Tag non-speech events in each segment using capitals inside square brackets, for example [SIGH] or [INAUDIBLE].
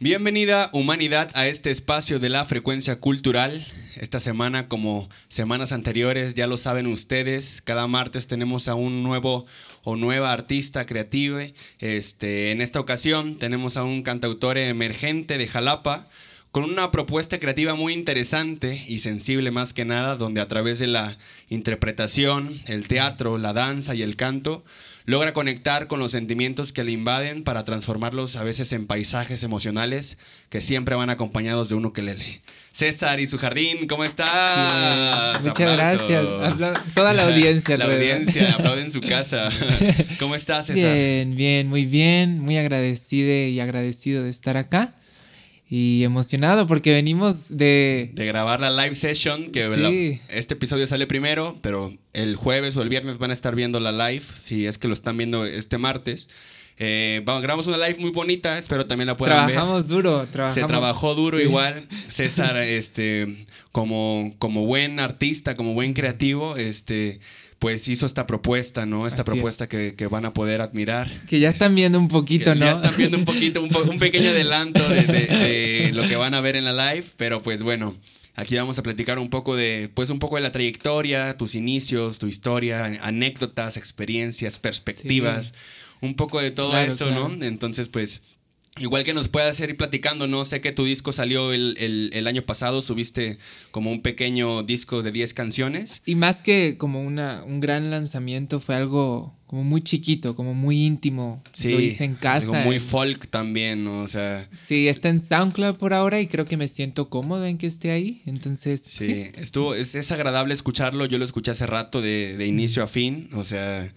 Bienvenida humanidad a este espacio de la frecuencia cultural. Esta semana, como semanas anteriores, ya lo saben ustedes, cada martes tenemos a un nuevo o nueva artista creativa. Este, en esta ocasión tenemos a un cantautor emergente de Jalapa con una propuesta creativa muy interesante y sensible más que nada, donde a través de la interpretación, el teatro, la danza y el canto, logra conectar con los sentimientos que le invaden para transformarlos a veces en paisajes emocionales que siempre van acompañados de uno que lee. César y su jardín, ¿cómo estás? Muchas gracias. toda la audiencia. la audiencia, aplaude en su casa. [LAUGHS] ¿Cómo estás, César? Bien, bien, muy bien. Muy agradecido y agradecido de estar acá y emocionado porque venimos de... De grabar la live session, que este episodio sale primero, pero el jueves o el viernes van a estar viendo la live, si es que lo están viendo este martes. Eh, vamos, grabamos una live muy bonita, espero también la puedan ver. Trabajamos duro, trabajamos. Se trabajó duro igual. [LAUGHS] César, este, como, como buen artista, como buen creativo, este pues hizo esta propuesta, ¿no? Esta propuesta que, van a poder admirar. Que ya están viendo un poquito, ¿no? Ya están viendo un poquito, un, pequeño adelanto de, [LAUGHS] lo que van a ver en la live, pero pues bueno. Aquí vamos a platicar un poco de, pues un poco de la trayectoria, tus inicios, tu historia, anécdotas, experiencias, perspectivas, un poco de todo eso, ¿no? Entonces, pues, Igual que nos puedas ir platicando, no sé que tu disco salió el, año pasado, subiste como un pequeño disco de 10 canciones. Y más que como una, un gran lanzamiento, fue algo como muy chiquito, como muy íntimo. Sí, Lo hice en casa. Algo muy folk también, ¿no? O sea. Sí, está en SoundCloud por ahora y creo que me siento cómodo en que esté ahí. Entonces. Sí, estuvo, es, es, agradable escucharlo. Yo lo escuché hace rato de, de inicio a fin. O sea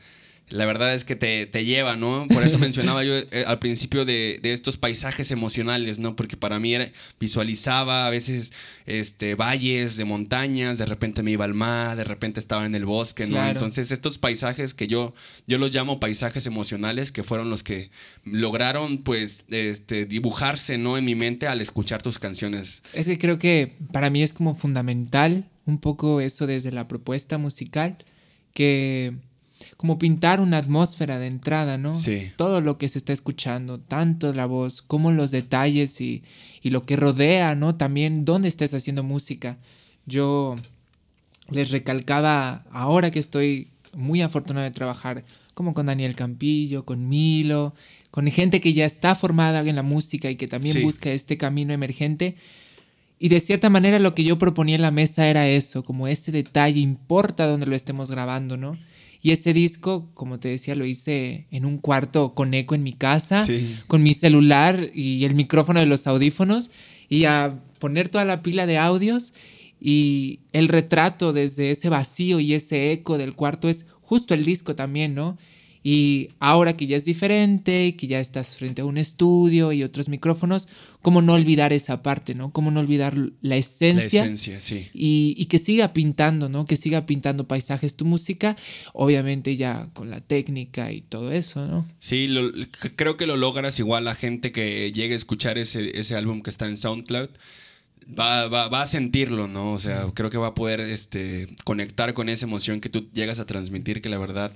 la verdad es que te, lleva, ¿no? Por eso [LAUGHS] mencionaba yo eh, al principio de, estos paisajes emocionales, ¿no? Porque para mí era, visualizaba a veces este, valles de montañas, de repente me iba al mar, de repente estaba en el bosque, ¿no? Entonces estos paisajes que yo, yo los llamo paisajes emocionales, que fueron los que lograron pues este, dibujarse, ¿no? En mi mente al escuchar tus canciones. Es que creo que para mí es como fundamental un poco eso desde la propuesta musical, que como pintar una atmósfera de entrada, ¿no? Sí. Todo lo que se está escuchando, tanto la voz como los detalles y, lo que rodea, ¿no? También dónde estás haciendo música. Yo les recalcaba, ahora que estoy muy afortunado de trabajar como con Daniel Campillo, con Milo, con gente que ya está formada en la música y que también busca este camino emergente. Y de cierta manera lo que yo proponía en la mesa era eso, como ese detalle importa donde lo estemos grabando, ¿no? Y ese disco, como te decía, lo hice en un cuarto con eco en mi casa, con mi celular y el micrófono de los audífonos, y a poner toda la pila de audios. Y el retrato desde ese vacío y ese eco del cuarto es justo el disco también, ¿no? Y ahora que ya es diferente, que ya estás frente a un estudio y otros micrófonos, ¿cómo no olvidar esa parte, ¿no? ¿Cómo no olvidar la esencia? La esencia, sí. Y, que siga pintando, ¿no? Que siga pintando paisajes tu música, obviamente ya con la técnica y todo eso, ¿no? Sí, creo que lo logras igual la gente que llegue a escuchar ese, ese álbum que está en SoundCloud. Va, va, va, a sentirlo, ¿no? O sea, creo que va a poder este, conectar con esa emoción que tú llegas a transmitir, que la verdad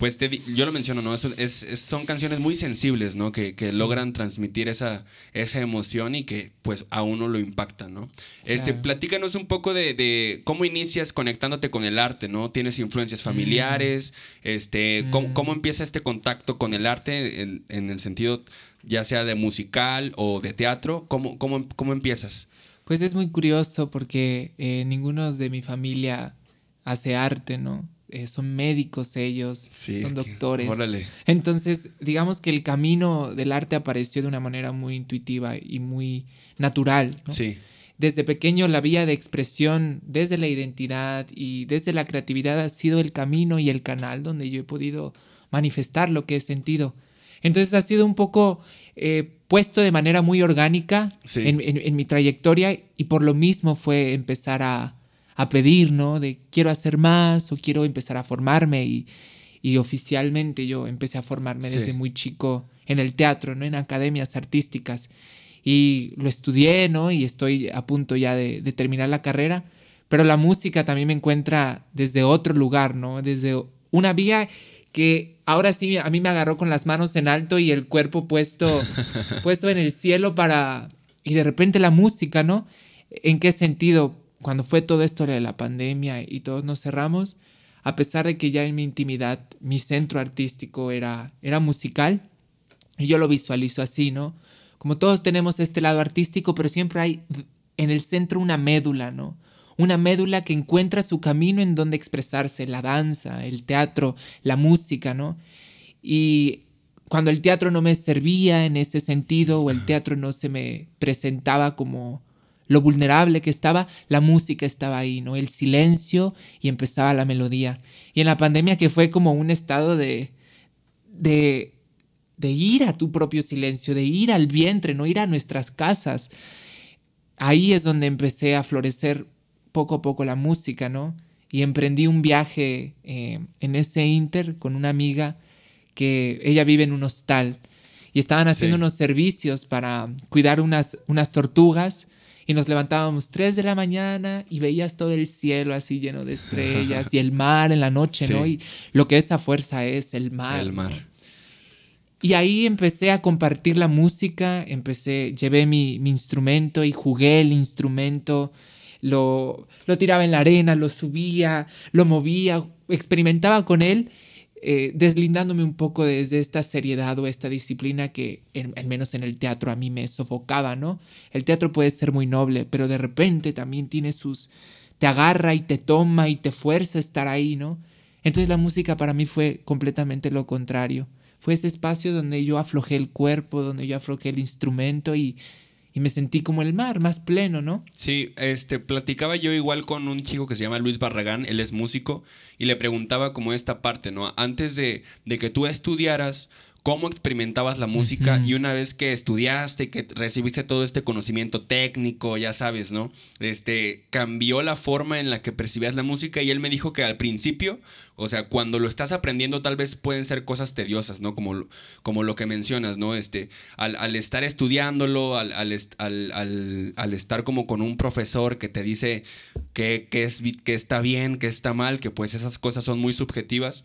pues yo lo menciono, ¿no? Es, son canciones muy sensibles, ¿no? Que, logran transmitir esa, esa emoción y que pues a uno lo impacta, ¿no? Este, platícanos un poco de, cómo inicias conectándote con el arte, ¿no? ¿Tienes influencias familiares? Mm. Este, mm. ¿cómo, empieza este contacto con el arte en, el sentido ya sea de musical o de teatro? ¿Cómo, cómo, cómo empiezas? Pues es muy curioso porque eh, ninguno de mi familia hace arte, ¿no? Eh, son médicos ellos, son doctores. Entonces, digamos que el camino del arte apareció de una manera muy intuitiva y muy natural. Desde pequeño la vía de expresión, desde la identidad y desde la creatividad ha sido el camino y el canal donde yo he podido manifestar lo que he sentido. Entonces ha sido un poco eh, puesto de manera muy orgánica en mi trayectoria y por lo mismo fue empezar a, a pedir, ¿no? De quiero hacer más o quiero empezar a formarme y, oficialmente yo empecé a formarme desde muy chico en el teatro, ¿no? En academias artísticas y lo estudié, ¿no? Y estoy a punto ya de, terminar la carrera, pero la música también me encuentra desde otro lugar, ¿no? Desde una vía que ahora sí a mí me agarró con las manos en alto y el cuerpo puesto, [LAUGHS] puesto en el cielo para... Y de repente la música, ¿no? ¿En qué sentido? Cuando fue todo esto de la pandemia y todos nos cerramos, a pesar de que ya en mi intimidad mi centro artístico era, era musical, y yo lo visualizo así, ¿no? Como todos tenemos este lado artístico, pero siempre hay en el centro una médula, ¿no? Una médula que encuentra su camino en donde expresarse, la danza, el teatro, la música, ¿no? Y cuando el teatro no me servía en ese sentido o el teatro no se me presentaba como lo vulnerable que estaba, la música estaba ahí, ¿no? El silencio y empezaba la melodía. Y en la pandemia que fue como un estado de, de, de ir a tu propio silencio, de ir al vientre, no ir a nuestras casas. Ahí es donde empecé a florecer poco a poco la música, ¿no? Y emprendí un viaje eh, en ese inter con una amiga que ella vive en un hostal y estaban haciendo unos servicios para cuidar unas, unas tortugas y nos levantábamos 3 de la mañana y veías todo el cielo así lleno de estrellas y el mar en la noche, ¿no? Y lo que esa fuerza es, el mar. El mar. Y ahí empecé a compartir la música, empecé, llevé mi, mi instrumento y jugué el instrumento, lo, lo tiraba en la arena, lo subía, lo movía, experimentaba con él eh, deslindándome un poco desde esta seriedad o esta disciplina que, al menos en el teatro, a mí me sofocaba, ¿no? El teatro puede ser muy noble, pero de repente también tiene sus... te agarra y te toma y te fuerza a estar ahí, ¿no? Entonces la música para mí fue completamente lo contrario. Fue ese espacio donde yo aflojé el cuerpo, donde yo aflojé el instrumento y y me sentí como el mar, más pleno, ¿no? Sí, este, platicaba yo igual con un chico que se llama Luis Barragán, él es músico, y le preguntaba como esta parte, ¿no? Antes de, de que tú estudiaras, cómo experimentabas la música y una vez que estudiaste, que recibiste todo este conocimiento técnico, ya sabes, ¿no? Este, cambió la forma en la que percibías la música y él me dijo que al principio, o sea, cuando lo estás aprendiendo tal vez pueden ser cosas tediosas, ¿no? Como, como lo que mencionas, ¿no? Este, al, estar estudiándolo, al, al, estar como con un profesor que te dice que, que, es, que está bien, que está mal, que pues esas cosas son muy subjetivas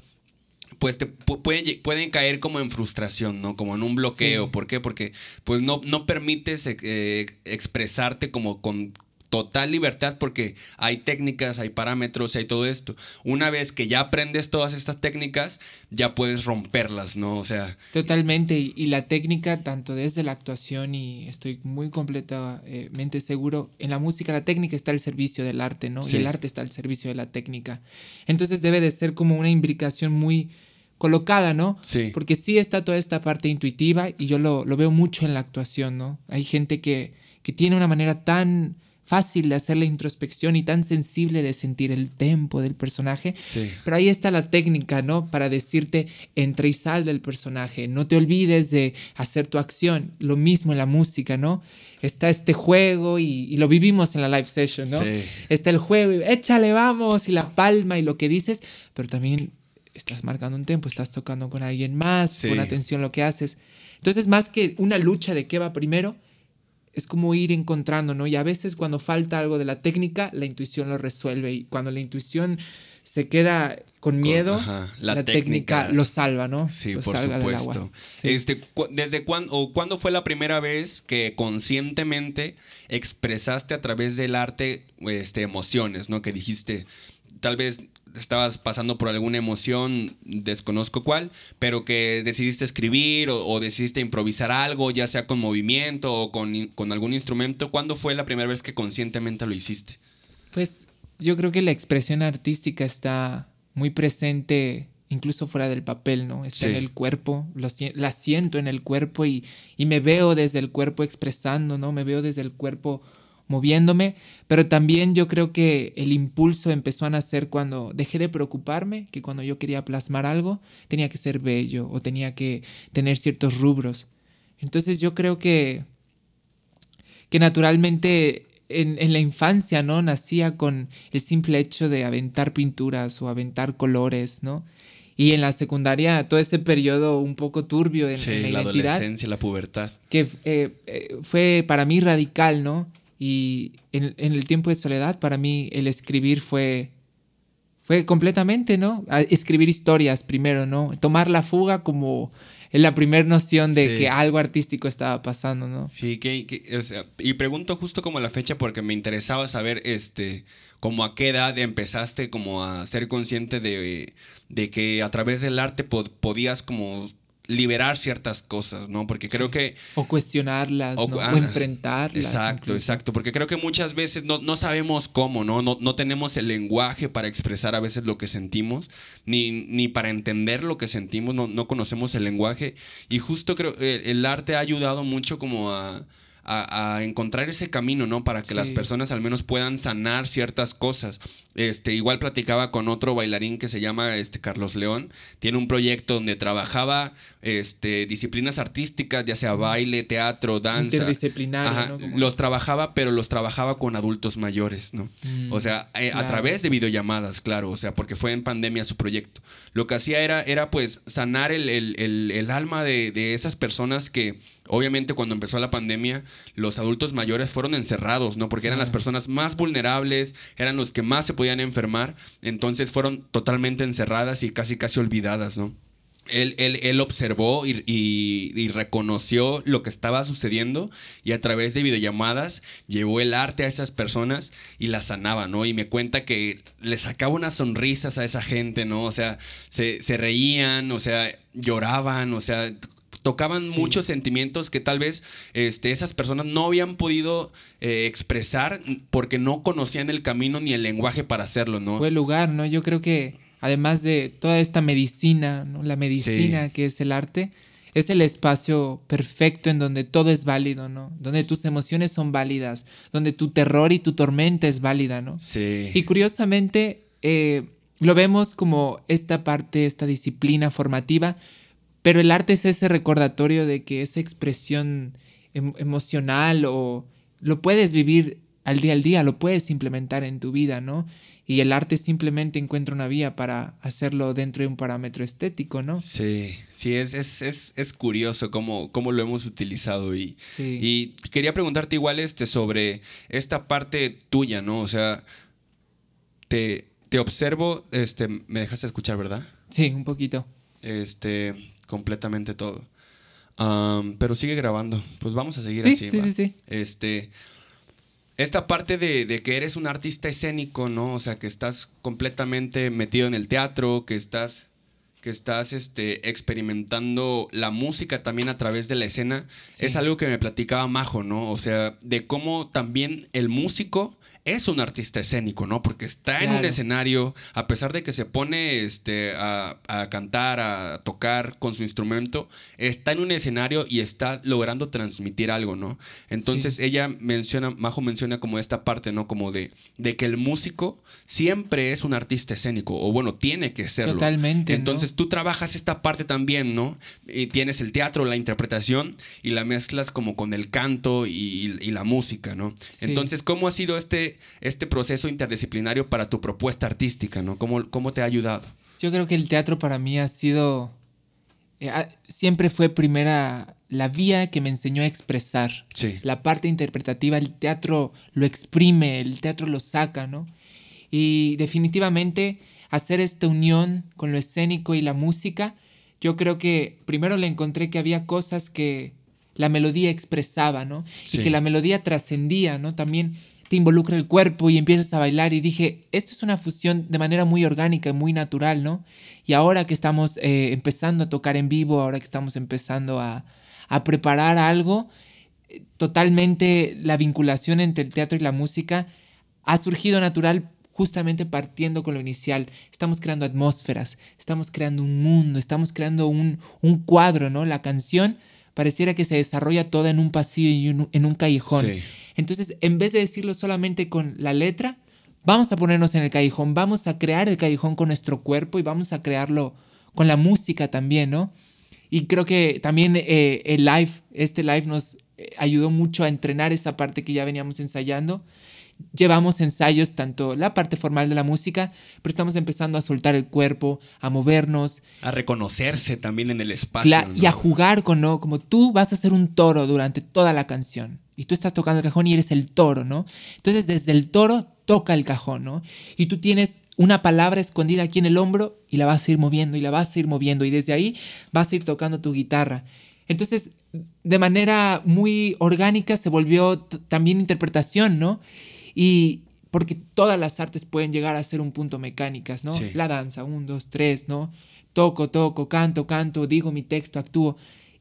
pues te pueden, pueden caer como en frustración, ¿no? Como en un bloqueo. ¿Por qué? Porque pues no, no permites eh, expresarte como con total libertad porque hay técnicas, hay parámetros, hay todo esto. Una vez que ya aprendes todas estas técnicas, ya puedes romperlas, ¿no? O sea... Totalmente, y, la técnica, tanto desde la actuación y estoy muy completamente seguro, en la música la técnica está al servicio del arte, ¿no? Y el arte está al servicio de la técnica. Entonces debe de ser como una imbricación muy colocada, ¿no? Sí. Porque sí está toda esta parte intuitiva y yo lo, lo veo mucho en la actuación, ¿no? Hay gente que, que tiene una manera tan fácil de hacer la introspección y tan sensible de sentir el tempo del personaje. Pero ahí está la técnica, ¿no? Para decirte, entra y sal del personaje. No te olvides de hacer tu acción. Lo mismo en la música, ¿no? Está este juego y, lo vivimos en la live session, ¿no? Está el juego y échale, vamos, y la palma y lo que dices, pero también estás marcando un tempo, estás tocando con alguien más, con atención lo que haces. Entonces, más que una lucha de qué va primero, es como ir encontrando, ¿no? Y a veces cuando falta algo de la técnica, la intuición lo resuelve. Y cuando la intuición se queda con miedo, la, técnica, lo salva, ¿no? Sí, por supuesto. Este, ¿Desde cuándo o cuándo fue la primera vez que conscientemente expresaste a través del arte este, emociones, ¿no? Que dijiste, tal vez estabas pasando por alguna emoción, desconozco cuál, pero que decidiste escribir o, decidiste improvisar algo, ya sea con movimiento o con, con, algún instrumento, ¿cuándo fue la primera vez que conscientemente lo hiciste? Pues yo creo que la expresión artística está muy presente incluso fuera del papel, ¿no? Está en el cuerpo, la siento en el cuerpo y, y me veo desde el cuerpo expresando, ¿no? Me veo desde el cuerpo moviéndome, pero también yo creo que el impulso empezó a nacer cuando dejé de preocuparme, que cuando yo quería plasmar algo tenía que ser bello o tenía que tener ciertos rubros. Entonces yo creo que, que naturalmente en, en, la infancia, ¿no? Nacía con el simple hecho de aventar pinturas o aventar colores, ¿no? Y en la secundaria, todo ese periodo un poco turbio en, la, la adolescencia, la pubertad. Que eh, eh, fue para mí radical, ¿no? Y en, el tiempo de soledad, para mí el escribir fue, fue completamente, ¿no? A escribir historias primero, ¿no? Tomar la fuga como la primera noción de que algo artístico estaba pasando, ¿no? Sí, que, y pregunto justo como la fecha porque me interesaba saber, este, como a qué edad empezaste como a ser consciente de, de que a través del arte podías como liberar ciertas cosas, ¿no? Porque creo que... O cuestionarlas, o, ¿no? enfrentarlas. Exacto, exacto. Porque creo que muchas veces no, sabemos cómo, ¿no? ¿no? No tenemos el lenguaje para expresar a veces lo que sentimos, ni, ni para entender lo que sentimos, no, no conocemos el lenguaje. Y justo creo que el arte ha ayudado mucho como a a, encontrar ese camino, ¿no? Para que las personas al menos puedan sanar ciertas cosas. Este, igual platicaba con otro bailarín que se llama este, Carlos León. Tiene un proyecto donde trabajaba este, disciplinas artísticas, ya sea baile, teatro, danza. Interdisciplinario, Los trabajaba, pero los trabajaba con adultos mayores, ¿no? Mm, o sea, eh, a través de videollamadas, claro. O sea, porque fue en pandemia su proyecto. Lo que hacía era, era pues, sanar el, el, alma de, de esas personas que Obviamente cuando empezó la pandemia, los adultos mayores fueron encerrados, ¿no? Porque eran las personas más vulnerables, eran los que más se podían enfermar, entonces fueron totalmente encerradas y casi casi olvidadas, ¿no? Él, él, él observó y, y, reconoció lo que estaba sucediendo y a través de videollamadas llevó el arte a esas personas y las sanaba, ¿no? Y me cuenta que le sacaba unas sonrisas a esa gente, ¿no? O sea, se, se reían, o sea, lloraban, o sea, tocaban muchos sentimientos que tal vez este, esas personas no habían podido eh, expresar porque no conocían el camino ni el lenguaje para hacerlo, ¿no? Fue el lugar, ¿no? Yo creo que además de toda esta medicina, ¿no? La medicina que es el arte, es el espacio perfecto en donde todo es válido, ¿no? Donde tus emociones son válidas, donde tu terror y tu tormenta es válida, ¿no? Sí. Y curiosamente, eh, lo vemos como esta parte, esta disciplina formativa, pero el arte es ese recordatorio de que esa expresión em, emocional o lo puedes vivir al día al día, lo puedes implementar en tu vida, ¿no? Y el arte simplemente encuentra una vía para hacerlo dentro de un parámetro estético, ¿no? Sí, sí, es, es, es, curioso cómo, cómo, lo hemos utilizado. Y, y quería preguntarte igual este sobre esta parte tuya, ¿no? O sea, te, te observo, este, me dejaste escuchar, ¿verdad? Sí, un poquito. Este, completamente todo. pero sigue grabando. Pues vamos a seguir así. Sí, sí, sí. Este. Esta parte de, que eres un artista escénico, ¿no? O sea, que estás completamente metido en el teatro, que estás. que estás este, experimentando la música también a través de la escena. Es algo que me platicaba Majo, ¿no? O sea, de cómo también el músico es un artista escénico, ¿no? Porque está en un escenario, a pesar de que se pone este, a, cantar, a tocar con su instrumento, está en un escenario y está logrando transmitir algo, ¿no? Entonces ella menciona, Majo menciona como esta parte, ¿no? Como de, de que el músico siempre es un artista escénico, o bueno, tiene que serlo. Totalmente. Entonces tú trabajas esta parte también, ¿no? Y tienes el teatro, la interpretación, y la mezclas como con el canto y, la música, ¿no? Entonces, ¿cómo ha sido este este, proceso interdisciplinario para tu propuesta artística, ¿no? ¿Cómo, cómo te ha ayudado? Yo creo que el teatro para mí ha sido, eh, siempre fue primera la vía que me enseñó a expresar. Sí. La parte interpretativa, el teatro lo exprime, el teatro lo saca, ¿no? Y definitivamente hacer esta unión con lo escénico y la música, yo creo que primero le encontré que había cosas que la melodía expresaba, ¿no? Y que la melodía trascendía, ¿no? También te involucra el cuerpo y empiezas a bailar y dije, esto es una fusión de manera muy orgánica y muy natural, ¿no? Y ahora que estamos eh, empezando a tocar en vivo, ahora que estamos empezando a, a preparar algo, totalmente la vinculación entre el teatro y la música ha surgido natural justamente partiendo con lo inicial. Estamos creando atmósferas, estamos creando un mundo, estamos creando un, un cuadro, ¿no? La canción pareciera que se desarrolla toda en un pasillo y en un callejón. Entonces, en vez de decirlo solamente con la letra, vamos a ponernos en el callejón, vamos a crear el callejón con nuestro cuerpo y vamos a crearlo con la música también, ¿no? Y creo que también eh, el live, este live nos eh, ayudó mucho a entrenar esa parte que ya veníamos ensayando llevamos ensayos, tanto la parte formal de la música, pero estamos empezando a soltar el cuerpo, a movernos. A reconocerse también en el espacio. Y a jugar con, ¿no? Como tú vas a ser un toro durante toda la canción. Y tú estás tocando el cajón y eres el toro, ¿no? Entonces desde el toro toca el cajón, ¿no? Y tú tienes una palabra escondida aquí en el hombro y la vas a ir moviendo y la vas a ir moviendo y desde ahí vas a ir tocando tu guitarra. Entonces, de manera muy orgánica se volvió también interpretación, ¿no? Y porque todas las artes pueden llegar a ser un punto mecánicas, ¿no? La danza, un, dos, tres, ¿no? Toco, toco, canto, canto, digo mi texto, actúo.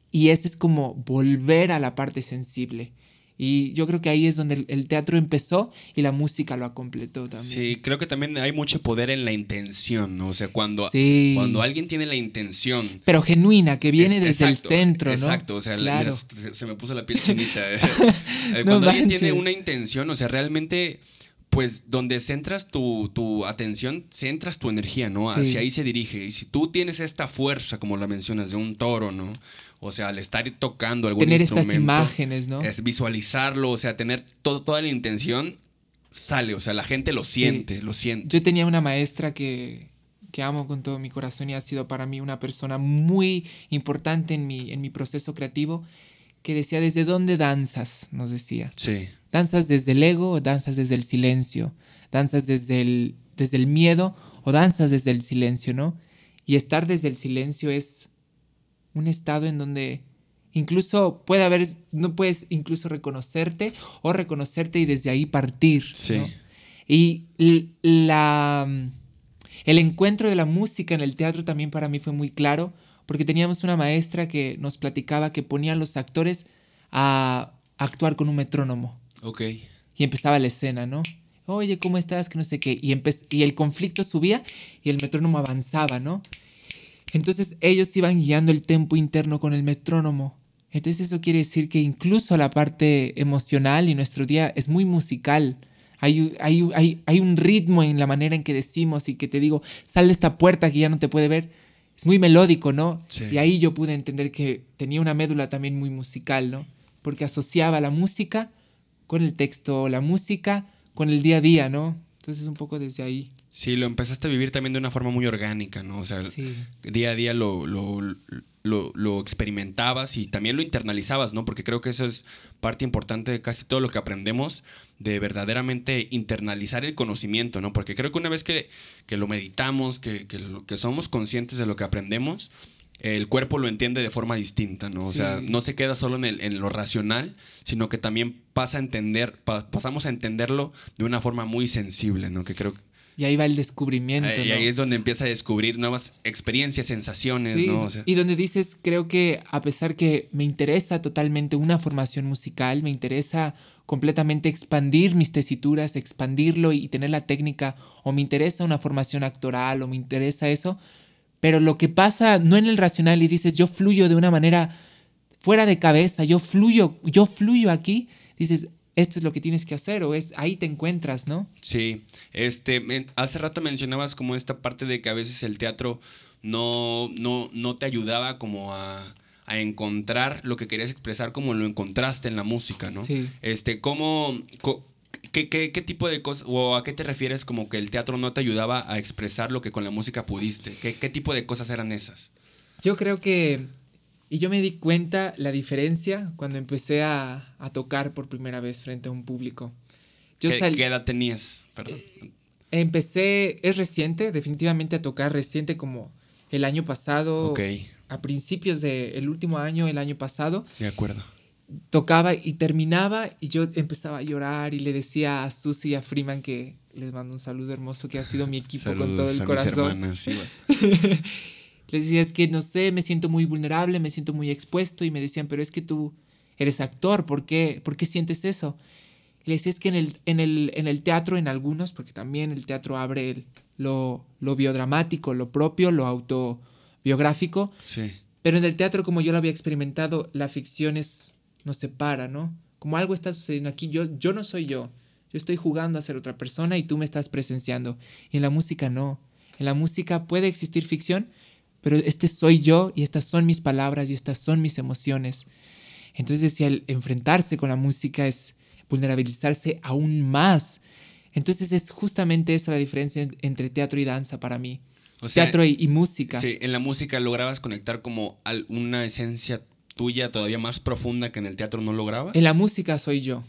Y ese es como volver a la parte sensible. Y yo creo que ahí es donde el teatro empezó y la música lo completó también. Sí, creo que también hay mucho poder en la intención, ¿no? O sea, cuando, cuando alguien tiene la intención. Pero genuina, que viene desde el centro, ¿no? Exacto, o sea, se, me puso la piel chinita. Eh, [LAUGHS] cuando alguien tiene una intención, o sea, realmente pues donde centras tu, tu, atención, centras tu energía, ¿no? Hacia ahí se dirige. Y si tú tienes esta fuerza, como la mencionas, de un toro, ¿no? O sea, al estar tocando algún tener estas imágenes, ¿no? Es visualizarlo, o sea, tener todo, toda la intención, sale, o sea, la gente lo siente, lo siente. Yo tenía una maestra que, que amo con todo mi corazón y ha sido para mí una persona muy importante en mi, en mi proceso creativo, que decía, ¿desde dónde danzas? Nos decía. Sí. ¿Danzas desde el ego o danzas desde el silencio? ¿Danzas desde el, desde el miedo o danzas desde el silencio, no? Y estar desde el silencio es un estado en donde incluso puede haber, no puedes incluso reconocerte o reconocerte y desde ahí partir. Sí. Y la, el encuentro de la música en el teatro también para mí fue muy claro, porque teníamos una maestra que nos platicaba que ponía a los actores a actuar con un metrónomo. Ok. Y empezaba la escena, ¿no? Oye, ¿cómo estás? Que no sé qué. Y, y el conflicto subía y el metrónomo avanzaba, ¿no? Entonces ellos iban guiando el tempo interno con el metrónomo. Entonces eso quiere decir que incluso la parte emocional y nuestro día es muy musical. Hay, hay, hay, un ritmo en la manera en que decimos y que te digo, sal de esta puerta que ya no te puede ver. Es muy melódico, ¿no? Y ahí yo pude entender que tenía una médula también muy musical, ¿no? Porque asociaba la música con el texto, la música con el día a día, ¿no? Entonces un poco desde ahí. Sí, lo empezaste a vivir también de una forma muy orgánica, ¿no? O sea, día a día lo, lo, lo, experimentabas y también lo internalizabas, ¿no? Porque creo que eso es parte importante de casi todo lo que aprendemos, de verdaderamente internalizar el conocimiento, ¿no? Porque creo que una vez que, que lo meditamos, que, que, que somos conscientes de lo que aprendemos, el cuerpo lo entiende de forma distinta, ¿no? O sea, no se queda solo en, el, en, lo racional, sino que también pasa a entender, pasamos a entenderlo de una forma muy sensible, ¿no? Que creo que y ahí va el descubrimiento. Y ahí es donde empieza a descubrir nuevas experiencias, sensaciones, ¿no? y donde dices, creo que a pesar que me interesa totalmente una formación musical, me interesa completamente expandir mis tesituras, expandirlo y tener la técnica, o me interesa una formación actoral, o me interesa eso, pero lo que pasa no en el racional y dices, yo fluyo de una manera fuera de cabeza, yo fluyo, yo fluyo aquí, dices, esto es lo que tienes que hacer o es ahí te encuentras, ¿no? Sí, este, hace rato mencionabas como esta parte de que a veces el teatro no, no, no te ayudaba como a, encontrar lo que querías expresar como lo encontraste en la música, ¿no? Sí. Este, ¿cómo, qué, qué, qué, tipo de cosas, o a qué te refieres como que el teatro no te ayudaba a expresar lo que con la música pudiste? ¿Qué, qué tipo de cosas eran esas? Yo creo que y yo me di cuenta la diferencia cuando empecé a, tocar por primera vez frente a un público. Yo ¿Qué, edad tenías? Perdón. empecé, es reciente, definitivamente a tocar reciente como el año pasado. Ok. A principios del último año, el año pasado. De acuerdo. Tocaba y terminaba y yo empezaba a llorar y le decía a Susi y a Freeman que les mando un saludo hermoso que ha sido mi equipo con todo el corazón. sí, [LAUGHS] Les decía, es que no sé, me siento muy vulnerable, me siento muy expuesto y me decían, pero es que tú eres actor, ¿por qué, ¿Por qué sientes eso? Y les decía, es que en el, en, el, en el teatro, en algunos, porque también el teatro abre lo, lo biodramático, lo propio, lo autobiográfico. Sí. Pero en el teatro, como yo lo había experimentado, la ficción es, nos separa, ¿no? Como algo está sucediendo aquí, yo, yo no soy yo. Yo estoy jugando a ser otra persona y tú me estás presenciando. Y en la música no. En la música puede existir ficción, pero este soy yo y estas son mis palabras y estas son mis emociones. Entonces si el enfrentarse con la música es vulnerabilizarse aún más. Entonces es justamente eso la diferencia entre teatro y danza para mí. teatro y, música. Sí, en la música lograbas conectar como una esencia tuya todavía más profunda que en el teatro no lograba? En la música soy yo.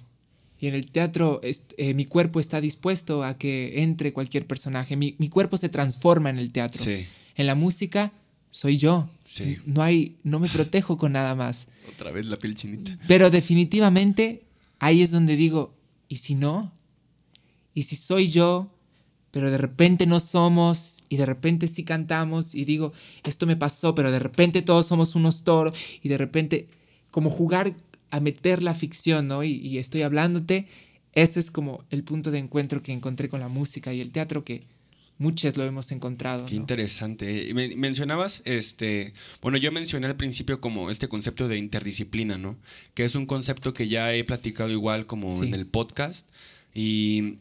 Y en el teatro eh, mi cuerpo está dispuesto a que entre cualquier personaje. Mi, mi cuerpo se transforma en el teatro. Sí. En la música soy yo. Sí. No hay, no me protejo con nada más. Otra vez la piel chinita. Pero definitivamente ahí es donde digo, ¿y si no? ¿Y si soy yo? Pero de repente no somos y de repente sí cantamos y digo, esto me pasó, pero de repente todos somos unos toros y de repente como jugar a meter la ficción, ¿no? Y, y estoy hablándote, ese es como el punto de encuentro que encontré con la música y el teatro que muchas lo hemos encontrado. Qué ¿no? interesante. Men- mencionabas, este, bueno, yo mencioné al principio como este concepto de interdisciplina, ¿no? Que es un concepto que ya he platicado igual como Sí. en el podcast y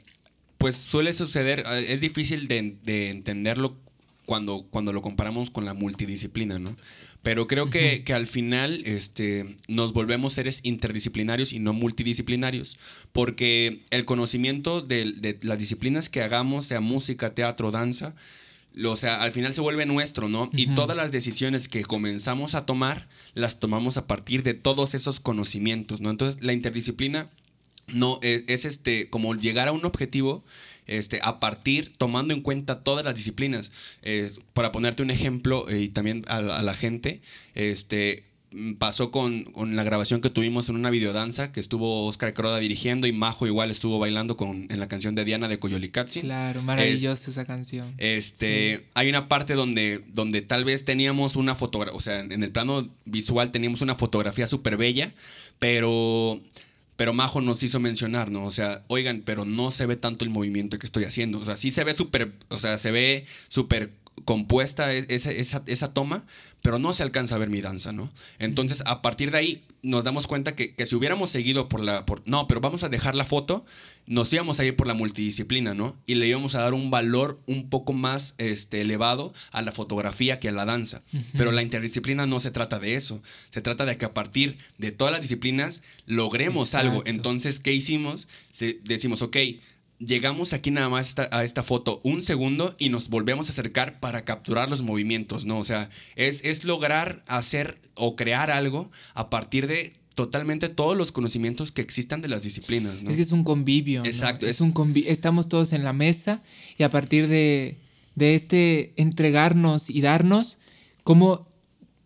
pues suele suceder, eh, es difícil de, de entenderlo cuando, cuando lo comparamos con la multidisciplina, ¿no? Pero creo que, que al final este, nos volvemos seres interdisciplinarios y no multidisciplinarios, porque el conocimiento de, de las disciplinas que hagamos, sea música, teatro, danza, lo- o sea, al final se vuelve nuestro, ¿no? Y todas las decisiones que comenzamos a tomar, las tomamos a partir de todos esos conocimientos, ¿no? Entonces, la interdisciplina no es, es, este como llegar a un objetivo este a partir tomando en cuenta todas las disciplinas. Eh, para ponerte un ejemplo eh, y también a, la- a la gente este mm, pasó con, con la grabación que tuvimos en una videodanza que estuvo Oscar Croda dirigiendo y Majo igual estuvo bailando con en la canción de Diana de Coyolicatsin Claro, maravillosa esa canción. este, hay una parte donde, donde tal vez teníamos una fotografía, o sea, en el plano visual teníamos una fotografía súper bella, pero, pero Majo nos hizo mencionar, ¿no? O sea, oigan, pero no se ve tanto el movimiento que estoy haciendo. O sea, sí se ve súper, o sea, se ve súper compuesta es- esa, esa, esa toma, pero no se alcanza a ver mi danza, ¿no? Entonces, a partir de ahí nos damos cuenta que, que si hubiéramos seguido por la... Por, no, pero vamos a dejar la foto, nos íbamos a ir por la multidisciplina, ¿no? Y le íbamos a dar un valor un poco más este, elevado a la fotografía que a la danza. Pero la interdisciplina no se trata de eso. Se trata de que a partir de todas las disciplinas logremos algo. Entonces, ¿qué hicimos? Se- decimos, ok, llegamos aquí nada más esta- a esta foto un segundo y nos volvemos a acercar para capturar los movimientos, ¿no? O sea, es, es lograr hacer o crear algo a partir de totalmente todos los conocimientos que existan de las disciplinas, ¿no? Es que es un convivio. ¿no? Exacto, Es es- un convi- Estamos todos en la mesa y a partir de, de este entregarnos y darnos, como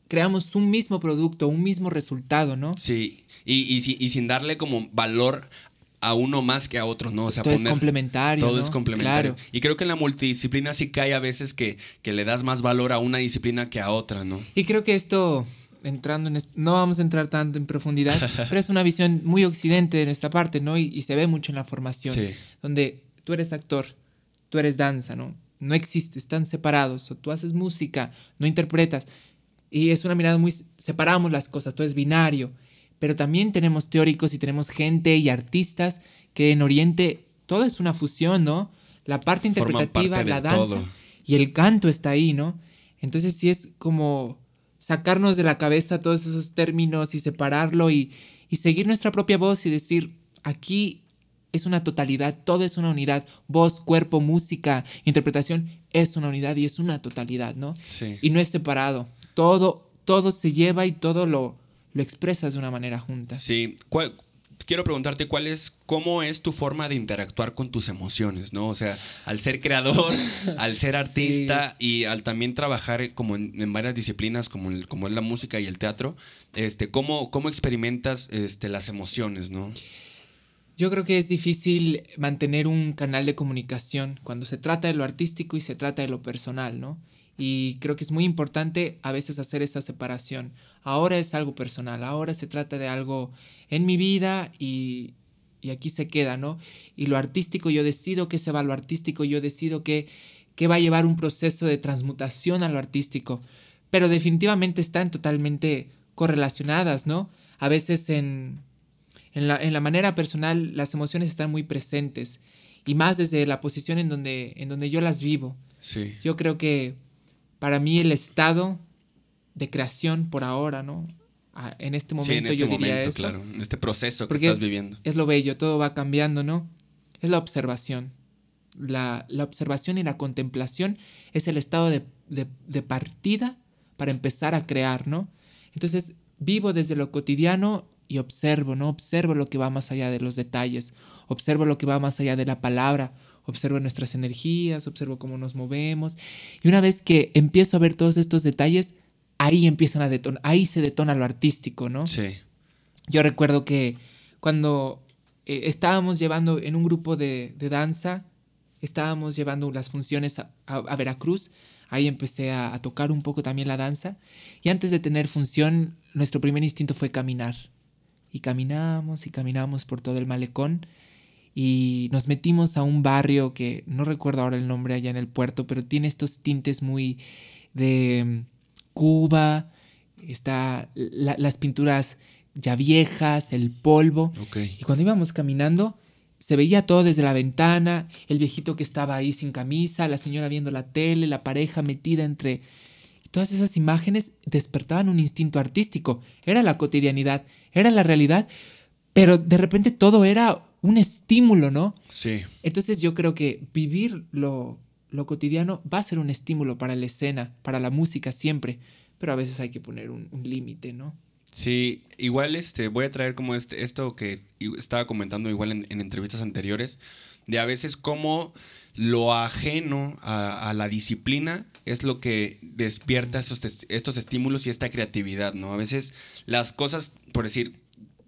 creamos un mismo producto, un mismo resultado, ¿no? Sí, y, y, y sin darle como valor a uno más que a otro, ¿no? O sea, todo es complementario. Todo ¿no? es complementario. Claro. Y creo que en la multidisciplina sí cae a veces que, que le das más valor a una disciplina que a otra, ¿no? Y creo que esto, entrando en est- no vamos a entrar tanto en profundidad, [LAUGHS] pero es una visión muy occidente de nuestra parte, ¿no? Y, y se ve mucho en la formación, Sí. donde tú eres actor, tú eres danza, ¿no? No existe, están separados, o tú haces música, no interpretas. Y es una mirada muy, separamos las cosas, todo es binario. Pero también tenemos teóricos y tenemos gente y artistas que en Oriente todo es una fusión, ¿no? La parte interpretativa, parte la danza todo. y el canto está ahí, ¿no? Entonces sí es como sacarnos de la cabeza todos esos términos y separarlo y, y seguir nuestra propia voz y decir, aquí es una totalidad, todo es una unidad, voz, cuerpo, música, interpretación, es una unidad y es una totalidad, ¿no? Sí. Y no es separado, todo, todo se lleva y todo lo, lo expresas de una manera junta. Sí. ¿Cuál- quiero preguntarte cuál es, cómo es tu forma de interactuar con tus emociones, ¿no? O sea, al ser creador, [LAUGHS] al ser artista y al también trabajar como en, en varias disciplinas como, el- como es la música y el teatro, este, ¿cómo, cómo experimentas este, las emociones, no? Yo creo que es difícil mantener un canal de comunicación cuando se trata de lo artístico y se trata de lo personal, ¿no? Y creo que es muy importante a veces hacer esa separación. Ahora es algo personal, ahora se trata de algo en mi vida y, y aquí se queda, ¿no? Y lo artístico, yo decido que se va a lo artístico, yo decido que, que va a llevar un proceso de transmutación a lo artístico. Pero definitivamente están totalmente correlacionadas, ¿no? A veces en, en la, en la manera personal las emociones están muy presentes y más desde la posición en donde, en donde yo las vivo. Sí. Yo creo que para mí el estado de creación por ahora, ¿no? En este momento Sí, en este yo diría momento, eso. claro, en este proceso que estás viviendo. Es lo bello, todo va cambiando, ¿no? Es la observación. La, la observación y la contemplación es el estado de, de- de partida para empezar a crear, ¿no? Entonces, vivo desde lo cotidiano y observo, ¿no? Observo lo que va más allá de los detalles, observo lo que va más allá de la palabra, observo nuestras energías, observo cómo nos movemos. Y una vez que empiezo a ver todos estos detalles, ahí empiezan a detonar, ahí se detona lo artístico, ¿no? Sí. Yo recuerdo que cuando eh, estábamos llevando en un grupo de, danza, estábamos llevando las funciones a, Veracruz, ahí empecé a, a, tocar un poco también la danza, y antes de tener función, nuestro primer instinto fue caminar. Y caminamos y caminamos por todo el malecón, y nos metimos a un barrio que no recuerdo ahora el nombre allá en el puerto, pero tiene estos tintes muy de mm, Cuba, está las pinturas ya viejas, el polvo. Y cuando íbamos caminando, se veía todo desde la ventana, el viejito que estaba ahí sin camisa, la señora viendo la tele, la pareja metida entre... Todas esas imágenes despertaban un instinto artístico. Era la cotidianidad, era la realidad, pero de repente todo era un estímulo, ¿no? Sí. Entonces yo creo que vivir lo, lo cotidiano va a ser un estímulo para la escena, para la música siempre, pero a veces hay que poner un límite, ¿no? Sí, igual este, voy a traer como este, esto que estaba comentando igual en, entrevistas anteriores, de a veces cómo lo ajeno a, la disciplina es lo que despierta estos estímulos y esta creatividad, ¿no? A veces las cosas, por decir,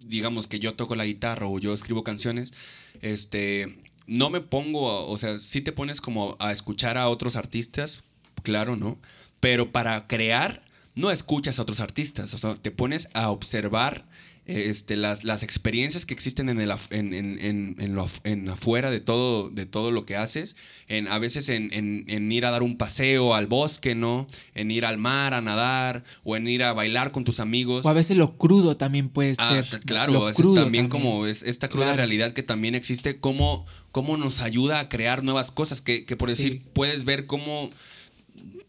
digamos que yo toco la guitarra o yo escribo canciones, este, no me pongo, o sea, sí te pones como a escuchar a otros artistas, claro, ¿no? Pero para crear no escuchas a otros artistas, o sea, te pones a observar este, las, las experiencias que existen en, el, en, en, en, lo, en afuera de todo, de todo lo que haces, en, a veces en, ir a dar un paseo al bosque, ¿no? En ir al mar a nadar, o en ir a bailar con tus amigos. O a veces lo crudo también puede ah, ser. Claro, es también, como es esta cruda realidad que también existe, cómo, cómo nos ayuda a crear nuevas cosas, que, que por decir, puedes ver cómo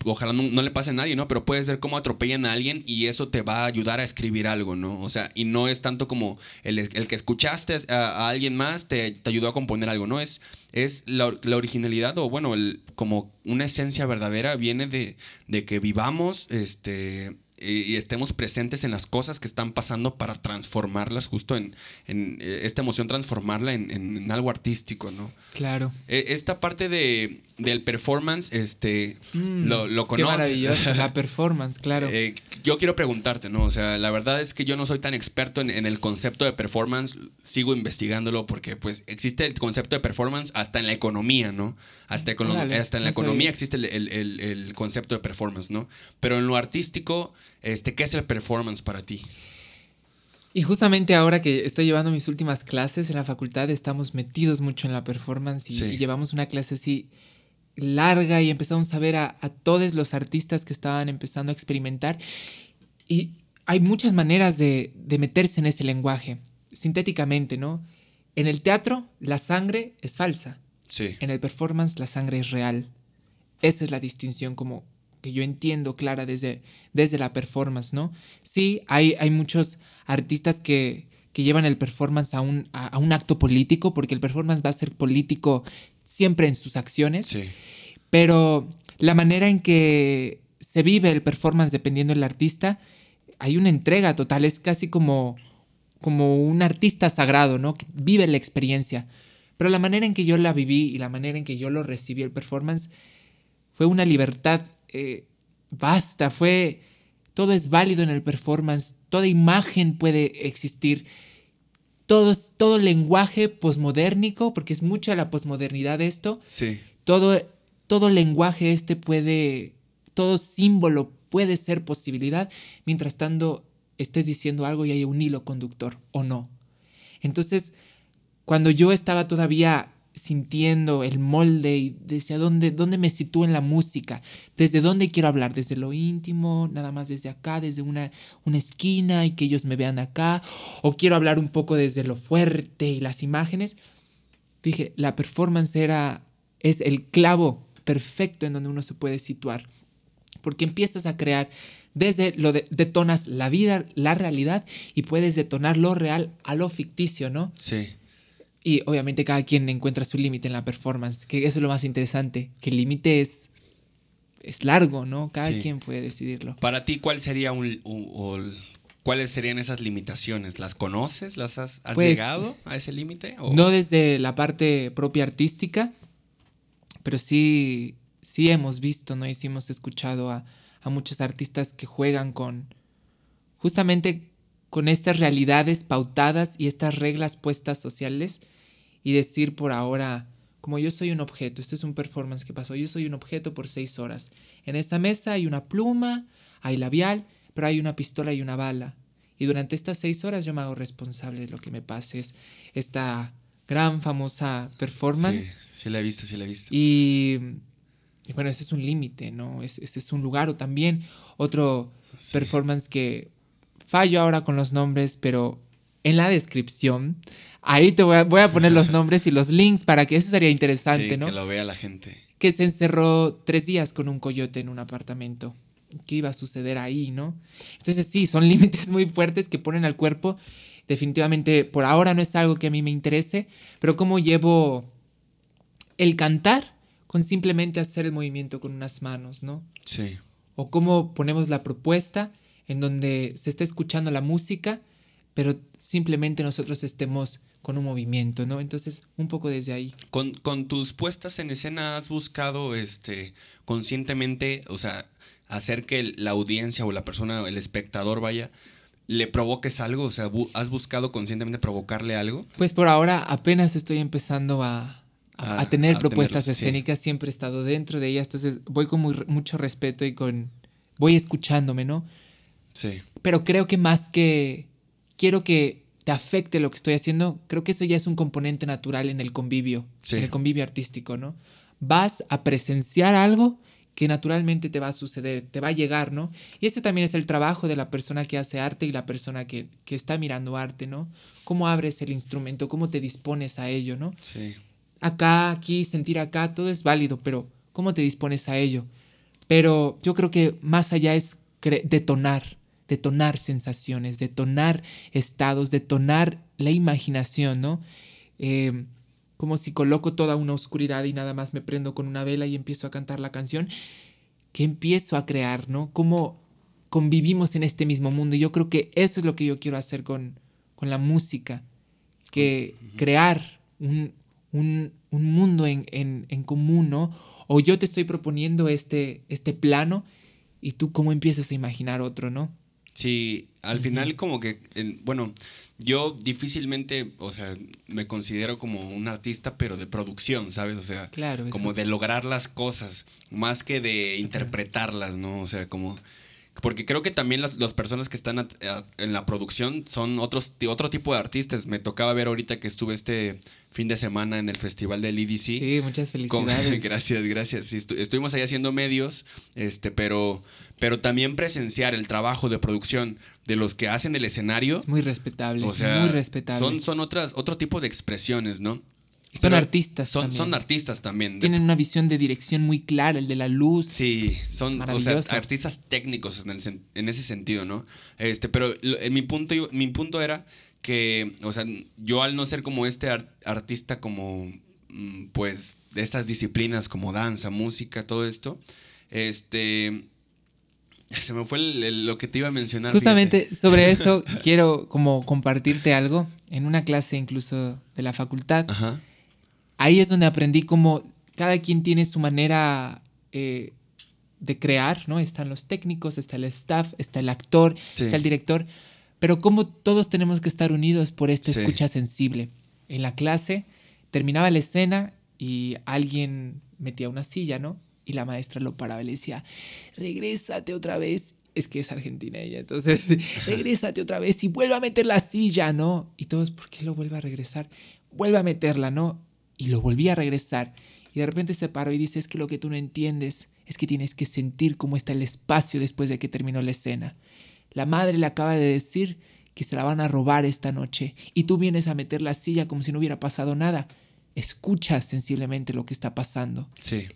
ojalá no, le pase a nadie, ¿no? Pero puedes ver cómo atropellan a alguien y eso te va a ayudar a escribir algo, ¿no? O sea, y no es tanto como el, que escuchaste a, alguien más te, ayudó a componer algo, ¿no? Es, es la, originalidad o, bueno, el, como una esencia verdadera viene de, de que vivamos, este y estemos presentes en las cosas que están pasando para transformarlas justo en, en eh, esta emoción, transformarla en, en, algo artístico, ¿no? Claro. E, esta parte de, del performance, este, mm, lo, lo conoces. Qué maravilloso, la [LAUGHS] performance, claro. Eh, yo quiero preguntarte, ¿no? O sea, la verdad es que yo no soy tan experto en, en el concepto de performance, sigo investigándolo porque pues existe el concepto de performance hasta en la economía, ¿no? Hasta, hasta en la economía existe el, el, el concepto de performance, ¿no? Pero en lo artístico este, ¿Qué es el performance para ti? Y justamente ahora que estoy llevando mis últimas clases en la facultad, estamos metidos mucho en la performance y, llevamos una clase así larga y empezamos a ver a, todos los artistas que estaban empezando a experimentar. Y hay muchas maneras de, de meterse en ese lenguaje, sintéticamente, ¿no? En el teatro, la sangre es falsa. Sí. En el performance, la sangre es real. Esa es la distinción como que yo entiendo clara desde, desde la performance, ¿no? Sí, hay, hay muchos artistas que, llevan el performance a un, a, un acto político, porque el performance va a ser político siempre en sus acciones, sí. pero la manera en que se vive el performance dependiendo del artista, hay una entrega total, es casi como, como un artista sagrado, ¿no? Que vive la experiencia. Pero la manera en que yo la viví y la manera en que yo lo recibí el performance fue una libertad eh, basta, fue, todo es válido en el performance, toda imagen puede existir, todo, todo lenguaje posmodérnico, porque es mucha la posmodernidad esto, sí. todo, todo lenguaje este puede, todo símbolo puede ser posibilidad, mientras tanto estés diciendo algo y hay un hilo conductor o no. Entonces, cuando yo estaba todavía sintiendo el molde y desde dónde, dónde me sitúo en la música, desde dónde quiero hablar, desde lo íntimo, nada más desde acá, desde una, una esquina y que ellos me vean acá, o quiero hablar un poco desde lo fuerte y las imágenes. Dije, la performance era, es el clavo perfecto en donde uno se puede situar, porque empiezas a crear desde lo de, detonas la vida, la realidad y puedes detonar lo real a lo ficticio, ¿no? Sí. Y obviamente cada quien encuentra su límite en la performance, que eso es lo más interesante, que el límite es, es largo, ¿no? Cada quien puede decidirlo. Para ti, ¿cuál sería un, ¿cuáles serían esas limitaciones? ¿Las conoces? ¿Las has, has Pues, llegado a ese límite? No desde la parte propia artística, pero sí, sí hemos visto, ¿no? Y sí hemos escuchado a, a muchos artistas que juegan con justamente con estas realidades pautadas y estas reglas puestas sociales y decir por ahora, como yo soy un objeto, este es un performance que pasó, yo soy un objeto por seis horas. En esta mesa hay una pluma, hay labial, pero hay una pistola y una bala. Y durante estas seis horas yo me hago responsable de lo que me pase. Es esta gran famosa performance. Sí, sí la he visto, sí la he visto. Y, y bueno, ese es un límite, ¿no? Es- Ese es un lugar o también otro performance que fallo ahora con los nombres, pero en la descripción, ahí te voy a, voy a poner los nombres y los links para que eso sería interesante, Sí, ¿no? que lo vea la gente. que se encerró tres días con un coyote en un apartamento. ¿Qué iba a suceder ahí, no? Entonces sí, son [LAUGHS] límites muy fuertes que ponen al cuerpo. Definitivamente por ahora no es algo que a mí me interese, pero cómo llevo el cantar con simplemente hacer el movimiento con unas manos, ¿no? Sí. O cómo ponemos la propuesta en donde se está escuchando la música, pero simplemente nosotros estemos con un movimiento, ¿no? Entonces, un poco desde ahí. Con, con tus puestas en escena has buscado este conscientemente, o sea, hacer que el- la audiencia o la persona, el espectador vaya, le provoques algo, o sea, bu- has buscado conscientemente provocarle algo. Pues por ahora apenas estoy empezando a, a- A- a tener a propuestas sí. escénicas, siempre he estado dentro de ellas, entonces voy con muy- mucho respeto y con... voy escuchándome, ¿no? Sí. Pero creo que más que quiero que te afecte lo que estoy haciendo, creo que eso ya es un componente natural en el convivio, Sí. en el convivio artístico, ¿no? Vas a presenciar algo que naturalmente te va a suceder, te va a llegar, ¿no? Y ese también es el trabajo de la persona que hace arte y la persona que, que está mirando arte, ¿no? Cómo abres el instrumento, cómo te dispones a ello, ¿no? Sí. acá, aquí, sentir acá, todo es válido, pero ¿cómo te dispones a ello? Pero yo creo que más allá es detonar, detonar sensaciones, detonar estados, detonar la imaginación, ¿no? Eh, como si coloco toda una oscuridad y nada más me prendo con una vela y empiezo a cantar la canción, que empiezo a crear, ¿no? Cómo convivimos en este mismo mundo. Y yo creo que eso es lo que yo quiero hacer con, con la música, que crear un, un- un mundo en, en- en común, ¿no? O yo te estoy proponiendo este, este plano y tú cómo empiezas a imaginar otro, ¿no? Sí, al final como que, en- bueno, yo difícilmente, o sea, me considero como un artista, pero de producción, ¿sabes? O sea, Claro, como de lograr las cosas, más que de interpretarlas, ¿no? O sea, como... Porque creo que también las, las personas que están a- a- en la producción son otros, otro tipo de artistas. Me tocaba ver ahorita que estuve este fin de semana en el festival del EDC. Sí, muchas Con- felicidades. [LAUGHS] gracias, gracias. Sí, estu- estuvimos ahí haciendo medios, este, pero, pero también presenciar el trabajo de producción de los que hacen el escenario. Muy respetable, O sea, muy respetable. son, son otras, otro tipo de expresiones, ¿no? Son Pero artistas Son, también. son artistas también. Tienen una visión de dirección muy clara, el de la luz. Sí, son o sea, artistas técnicos en, el en ese sentido, ¿no? Este, pero en mi punto, mi punto era que, o sea, yo al no ser como este ar- artista como, mm, pues, de estas disciplinas como danza, música, todo esto, este, se me fue el- el- lo que te iba a mencionar. Justamente fíjate. [LAUGHS] sobre eso quiero como compartirte algo en una clase incluso de la facultad. Ajá. Ahí es donde aprendí cómo cada quien tiene su manera eh, de crear, ¿no? Están los técnicos, está el staff, está el actor, Sí. está el director, pero cómo todos tenemos que estar unidos por esta Sí. escucha sensible. En la clase terminaba la escena y alguien metía una silla, ¿no? Y la maestra lo paraba y le decía, regrésate otra vez. Es que es argentina ella, entonces, [LAUGHS] regrésate otra vez y vuelve a meter la silla, ¿no? Y todos, ¿por qué lo vuelve a regresar? Vuelve a meterla, ¿no? Y lo volví a regresar. Y de repente se paró y dice, es que lo que tú no entiendes es que tienes que sentir cómo está el espacio después de que terminó la escena. La madre le acaba de decir que se la van a robar esta noche y tú vienes a meter la silla como si no hubiera pasado nada. Escucha sensiblemente lo que está pasando. Sí.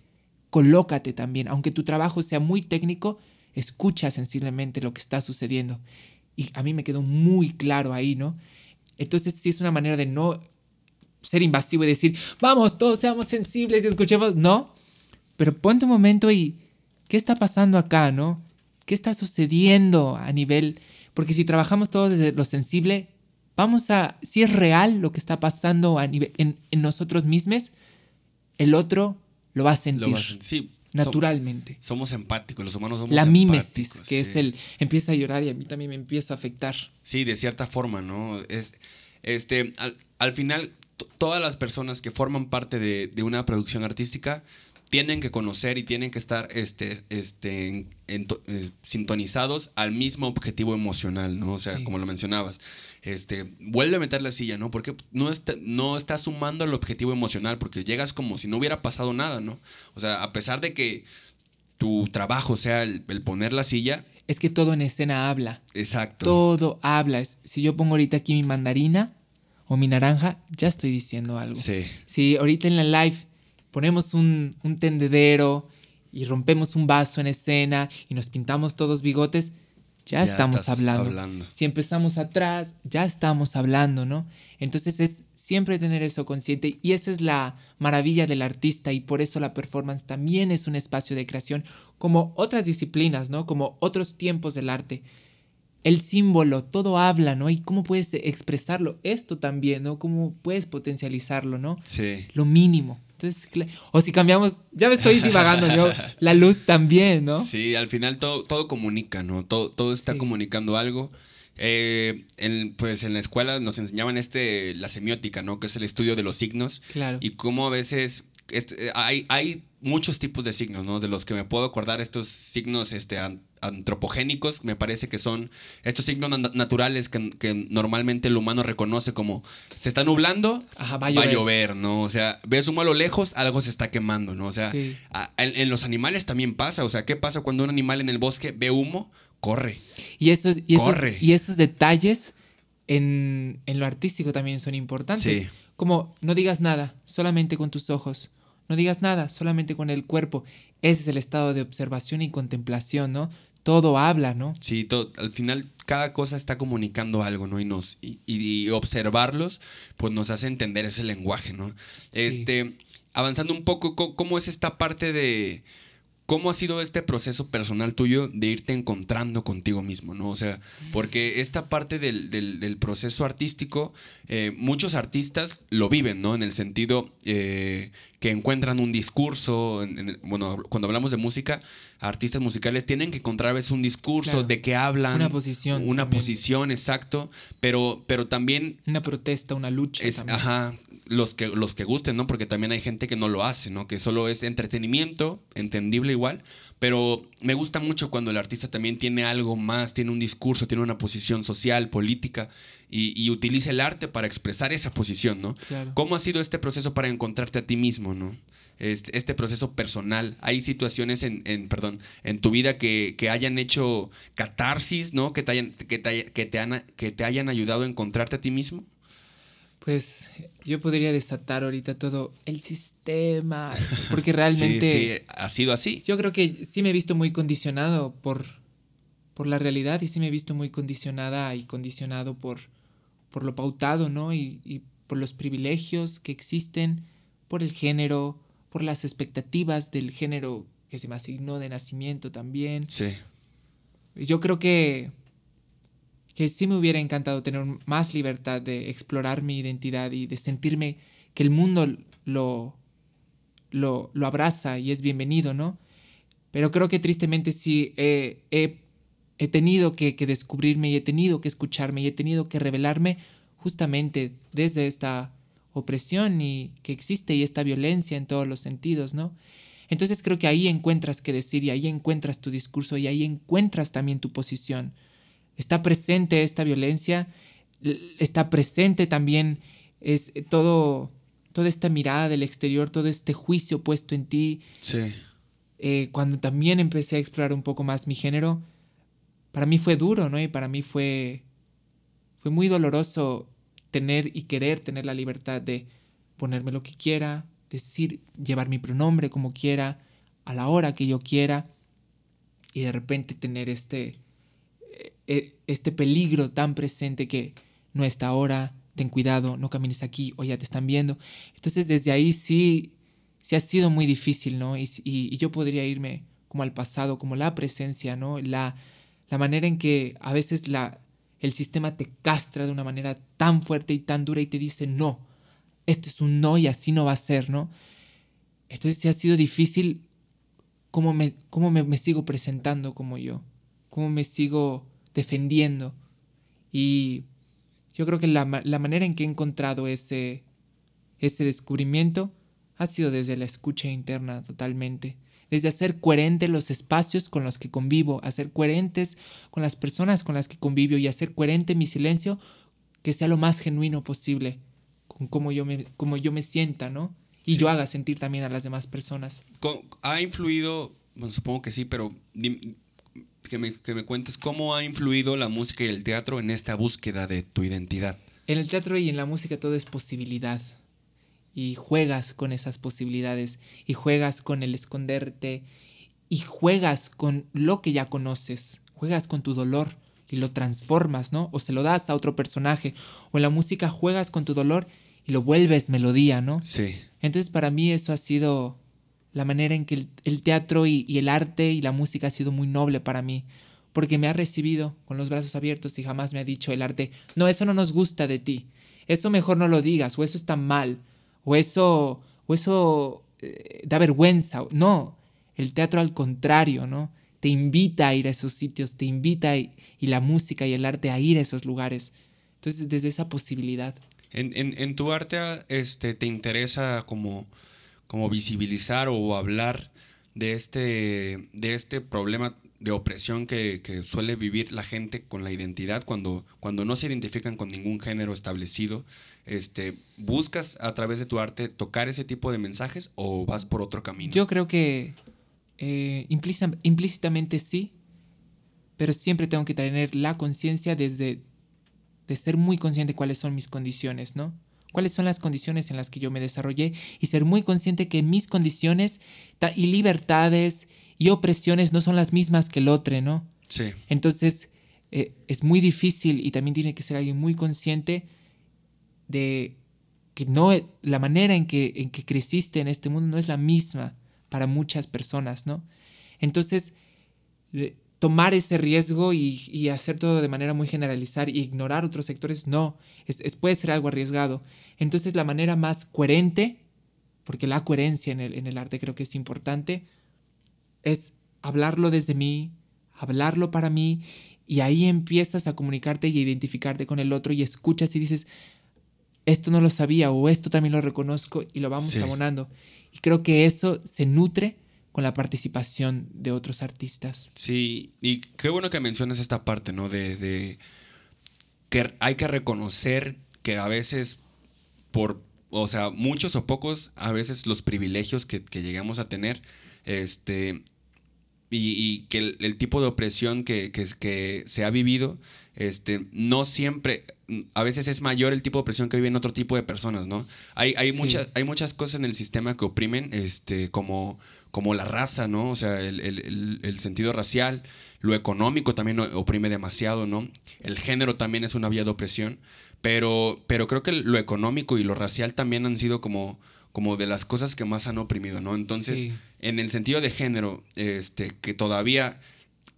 Colócate también, aunque tu trabajo sea muy técnico, escucha sensiblemente lo que está sucediendo. Y a mí me quedó muy claro ahí, ¿no? Entonces sí es una manera de no ser invasivo y decir, vamos, todos seamos sensibles y escuchemos. No, pero ponte un momento y, ¿qué está pasando acá, no? ¿Qué está sucediendo a nivel? Porque si trabajamos todo desde lo sensible, vamos a, si es real lo que está pasando a nivel, en, en nosotros mismos, el otro lo va a sentir. sí, naturalmente. Somos, empáticos, los humanos somos La mímesis, que es el empieza a llorar y a mí también me empiezo a afectar. Sí, de cierta forma, ¿no? Es, este, al, final, todas las personas que forman parte de, de, una producción artística tienen que conocer y tienen que estar este, este, eh, sintonizados al mismo objetivo emocional, ¿no? O sea, como lo mencionabas, este, vuelve a meter la silla, ¿no? Porque no está, no está sumando al objetivo emocional, porque llegas como si no hubiera pasado nada, ¿no? O sea, a pesar de que tu trabajo sea el, poner la silla. Es que todo en escena habla. Exacto. Todo habla. Si yo pongo ahorita aquí mi mandarina o mi naranja, ya estoy diciendo algo. Sí. Si ahorita en la live ponemos un, tendedero y rompemos un vaso en escena y nos pintamos todos bigotes, ya, estamos hablando. Si empezamos atrás, ya estamos hablando, ¿no? Entonces es siempre tener eso consciente y esa es la maravilla del artista y por eso la performance también es un espacio de creación como otras disciplinas, ¿no? Como otros tiempos del arte. El símbolo, todo habla, ¿no? Y cómo puedes expresarlo. Esto también, ¿no? Cómo puedes potencializarlo, ¿no? Sí. Lo mínimo. Entonces, o si cambiamos, ya me estoy divagando yo, [LAUGHS] la luz también, ¿no? Sí, al final todo, todo comunica, ¿no? Todo, todo está comunicando algo. Eh, en, pues en la escuela nos enseñaban este, la semiótica, ¿no? Que es el estudio de los signos. Claro. Y cómo a veces este, hay, hay muchos tipos de signos, ¿no? De los que me puedo acordar, estos signos este, antropogénicos, me parece que son estos signos naturales que, normalmente el humano reconoce como se está nublando, va, a llover. ¿no? O sea, ves humo a lo lejos, algo se está quemando, ¿no? O sea, en, los animales también pasa, o sea, ¿qué pasa cuando un animal en el bosque ve humo? Corre. Y esos, y y esos detalles en, lo artístico también son importantes. Como no digas nada, solamente con tus ojos. No digas nada, solamente con el cuerpo. Ese es el estado de observación y contemplación, ¿no? Todo habla, ¿no? Sí, todo, al final cada cosa está comunicando algo, ¿no? Y, nos, y, observarlos, pues nos hace entender ese lenguaje, ¿no? Este, avanzando un poco, ¿cómo es esta parte de, ¿Cómo ha sido este proceso personal tuyo de irte encontrando contigo mismo? ¿no? O sea, porque esta parte del, proceso artístico, eh, muchos artistas lo viven, ¿no? En el sentido eh, que encuentran un discurso. bueno, cuando hablamos de música, artistas musicales tienen que encontrar a veces un discurso de que hablan. Una posición. Una posición, exacto. Pero, pero también. Una protesta, una lucha. Ajá los que, los que gusten, ¿no? Porque también hay gente que no lo hace, ¿no? Que solo es entretenimiento, entendible igual, pero me gusta mucho cuando el artista también tiene algo más, tiene un discurso, tiene una posición social, política, y, utiliza el arte para expresar esa posición, ¿no? ¿Cómo ha sido este proceso para encontrarte a ti mismo, ¿no? Este, este proceso personal. Hay situaciones en, en perdón, en tu vida que, que, hayan hecho catarsis, ¿no? Que te hayan, que te, que te, han, que te hayan ayudado a encontrarte a ti mismo. Pues yo podría desatar ahorita todo el sistema, [LAUGHS] porque realmente... sí, sí, ha sido así. Yo creo que sí me he visto muy condicionado por, por la realidad y sí me he visto muy condicionada y condicionado por, por lo pautado, ¿no? Y, y por los privilegios que existen, por el género, por las expectativas del género que se me asignó de nacimiento también. Sí. Yo creo que que sí me hubiera encantado tener más libertad de explorar mi identidad y de sentirme que el mundo lo, lo, lo abraza y es bienvenido, ¿no? Pero creo que tristemente sí he, he, tenido que, que, descubrirme y he tenido que escucharme y he tenido que revelarme justamente desde esta opresión y que existe y esta violencia en todos los sentidos, ¿no? Entonces creo que ahí encuentras que decir y ahí encuentras tu discurso y ahí encuentras también tu posición. Está presente esta violencia, está presente también es todo, toda esta mirada del exterior, todo este juicio puesto en ti. Sí. Eh, cuando también empecé a explorar un poco más mi género, para mí fue duro, ¿no? Y para mí fue, fue muy doloroso tener y querer tener la libertad de ponerme lo que quiera, decir, llevar mi pronombre como quiera, a la hora que yo quiera, y de repente tener este, este peligro tan presente que no está ahora, ten cuidado, no camines aquí o ya te están viendo. Entonces desde ahí sí, sí ha sido muy difícil, ¿no? Y, y, yo podría irme como al pasado, como la presencia, ¿no? La, la manera en que a veces la, el sistema te castra de una manera tan fuerte y tan dura y te dice no, esto es un no y así no va a ser, ¿no? Entonces si ha sido difícil cómo me, cómo me, sigo presentando como yo, cómo me sigo defendiendo. Y yo creo que la, la manera en que he encontrado ese, ese descubrimiento ha sido desde la escucha interna totalmente desde hacer coherente los espacios con los que convivo, hacer coherentes con las personas con las que convivo y hacer coherente mi silencio que sea lo más genuino posible, con cómo yo me, como yo me sienta, ¿no? Y yo haga sentir también a las demás personas. ¿Ha influido, bueno, supongo que sí, pero que me, que me cuentes cómo ha influido la música y el teatro en esta búsqueda de tu identidad? En el teatro y en la música todo es posibilidad y juegas con esas posibilidades y juegas con el esconderte y juegas con lo que ya conoces, juegas con tu dolor y lo transformas, ¿no? O se lo das a otro personaje o en la música juegas con tu dolor y lo vuelves melodía, ¿no? Sí. Entonces para mí eso ha sido la manera en que el, teatro y, el arte y la música ha sido muy noble para mí, porque me ha recibido con los brazos abiertos y jamás me ha dicho el arte, no, eso no nos gusta de ti, eso mejor no lo digas o eso está mal o eso, o eso eh, da vergüenza. No, el teatro al contrario, ¿no? Te invita a ir a esos sitios, te invita y, la música y el arte a ir a esos lugares. Entonces, desde esa posibilidad. En, en, tu arte este, te interesa como, como visibilizar o hablar de este, de este problema de opresión que, suele vivir la gente con la identidad cuando, cuando no se identifican con ningún género establecido este, ¿buscas a través de tu arte tocar ese tipo de mensajes o vas por otro camino? Yo creo que eh, implícitamente sí, pero siempre tengo que tener la conciencia desde de ser muy consciente de cuáles son mis condiciones, ¿no? Cuáles son las condiciones en las que yo me desarrollé y ser muy consciente que mis condiciones y libertades y opresiones no son las mismas que el otro, ¿no? Sí. Entonces, eh, es muy difícil y también tiene que ser alguien muy consciente de que no la manera en que, en que creciste en este mundo no es la misma para muchas personas, ¿no? Entonces, tomar ese riesgo y, hacer todo de manera muy generalizar y ignorar otros sectores, no, es, puede ser algo arriesgado. Entonces, la manera más coherente, porque la coherencia en el, en el arte creo que es importante, es hablarlo desde mí, hablarlo para mí, y ahí empiezas a comunicarte y a identificarte con el otro y escuchas y dices, esto no lo sabía o esto también lo reconozco y lo vamos abonando. Y creo que eso se nutre con la participación de otros artistas. Sí, y qué bueno que mencionas esta parte, ¿no? De, que hay que reconocer que a veces por, o sea, muchos o pocos, a veces los privilegios que, llegamos a tener, este, y, que el, tipo de opresión que, que se ha vivido, este, no siempre, a veces es mayor el tipo de opresión que viven otro tipo de personas, ¿no? Hay, hay, muchas, hay muchas cosas en el sistema que oprimen, este, como, como la raza, ¿no? O sea, el, sentido racial, lo económico también oprime demasiado, ¿no? El género también es una vía de opresión, pero, pero creo que lo económico y lo racial también han sido como, como de las cosas que más han oprimido, ¿no? Entonces, en el sentido de género, este, que todavía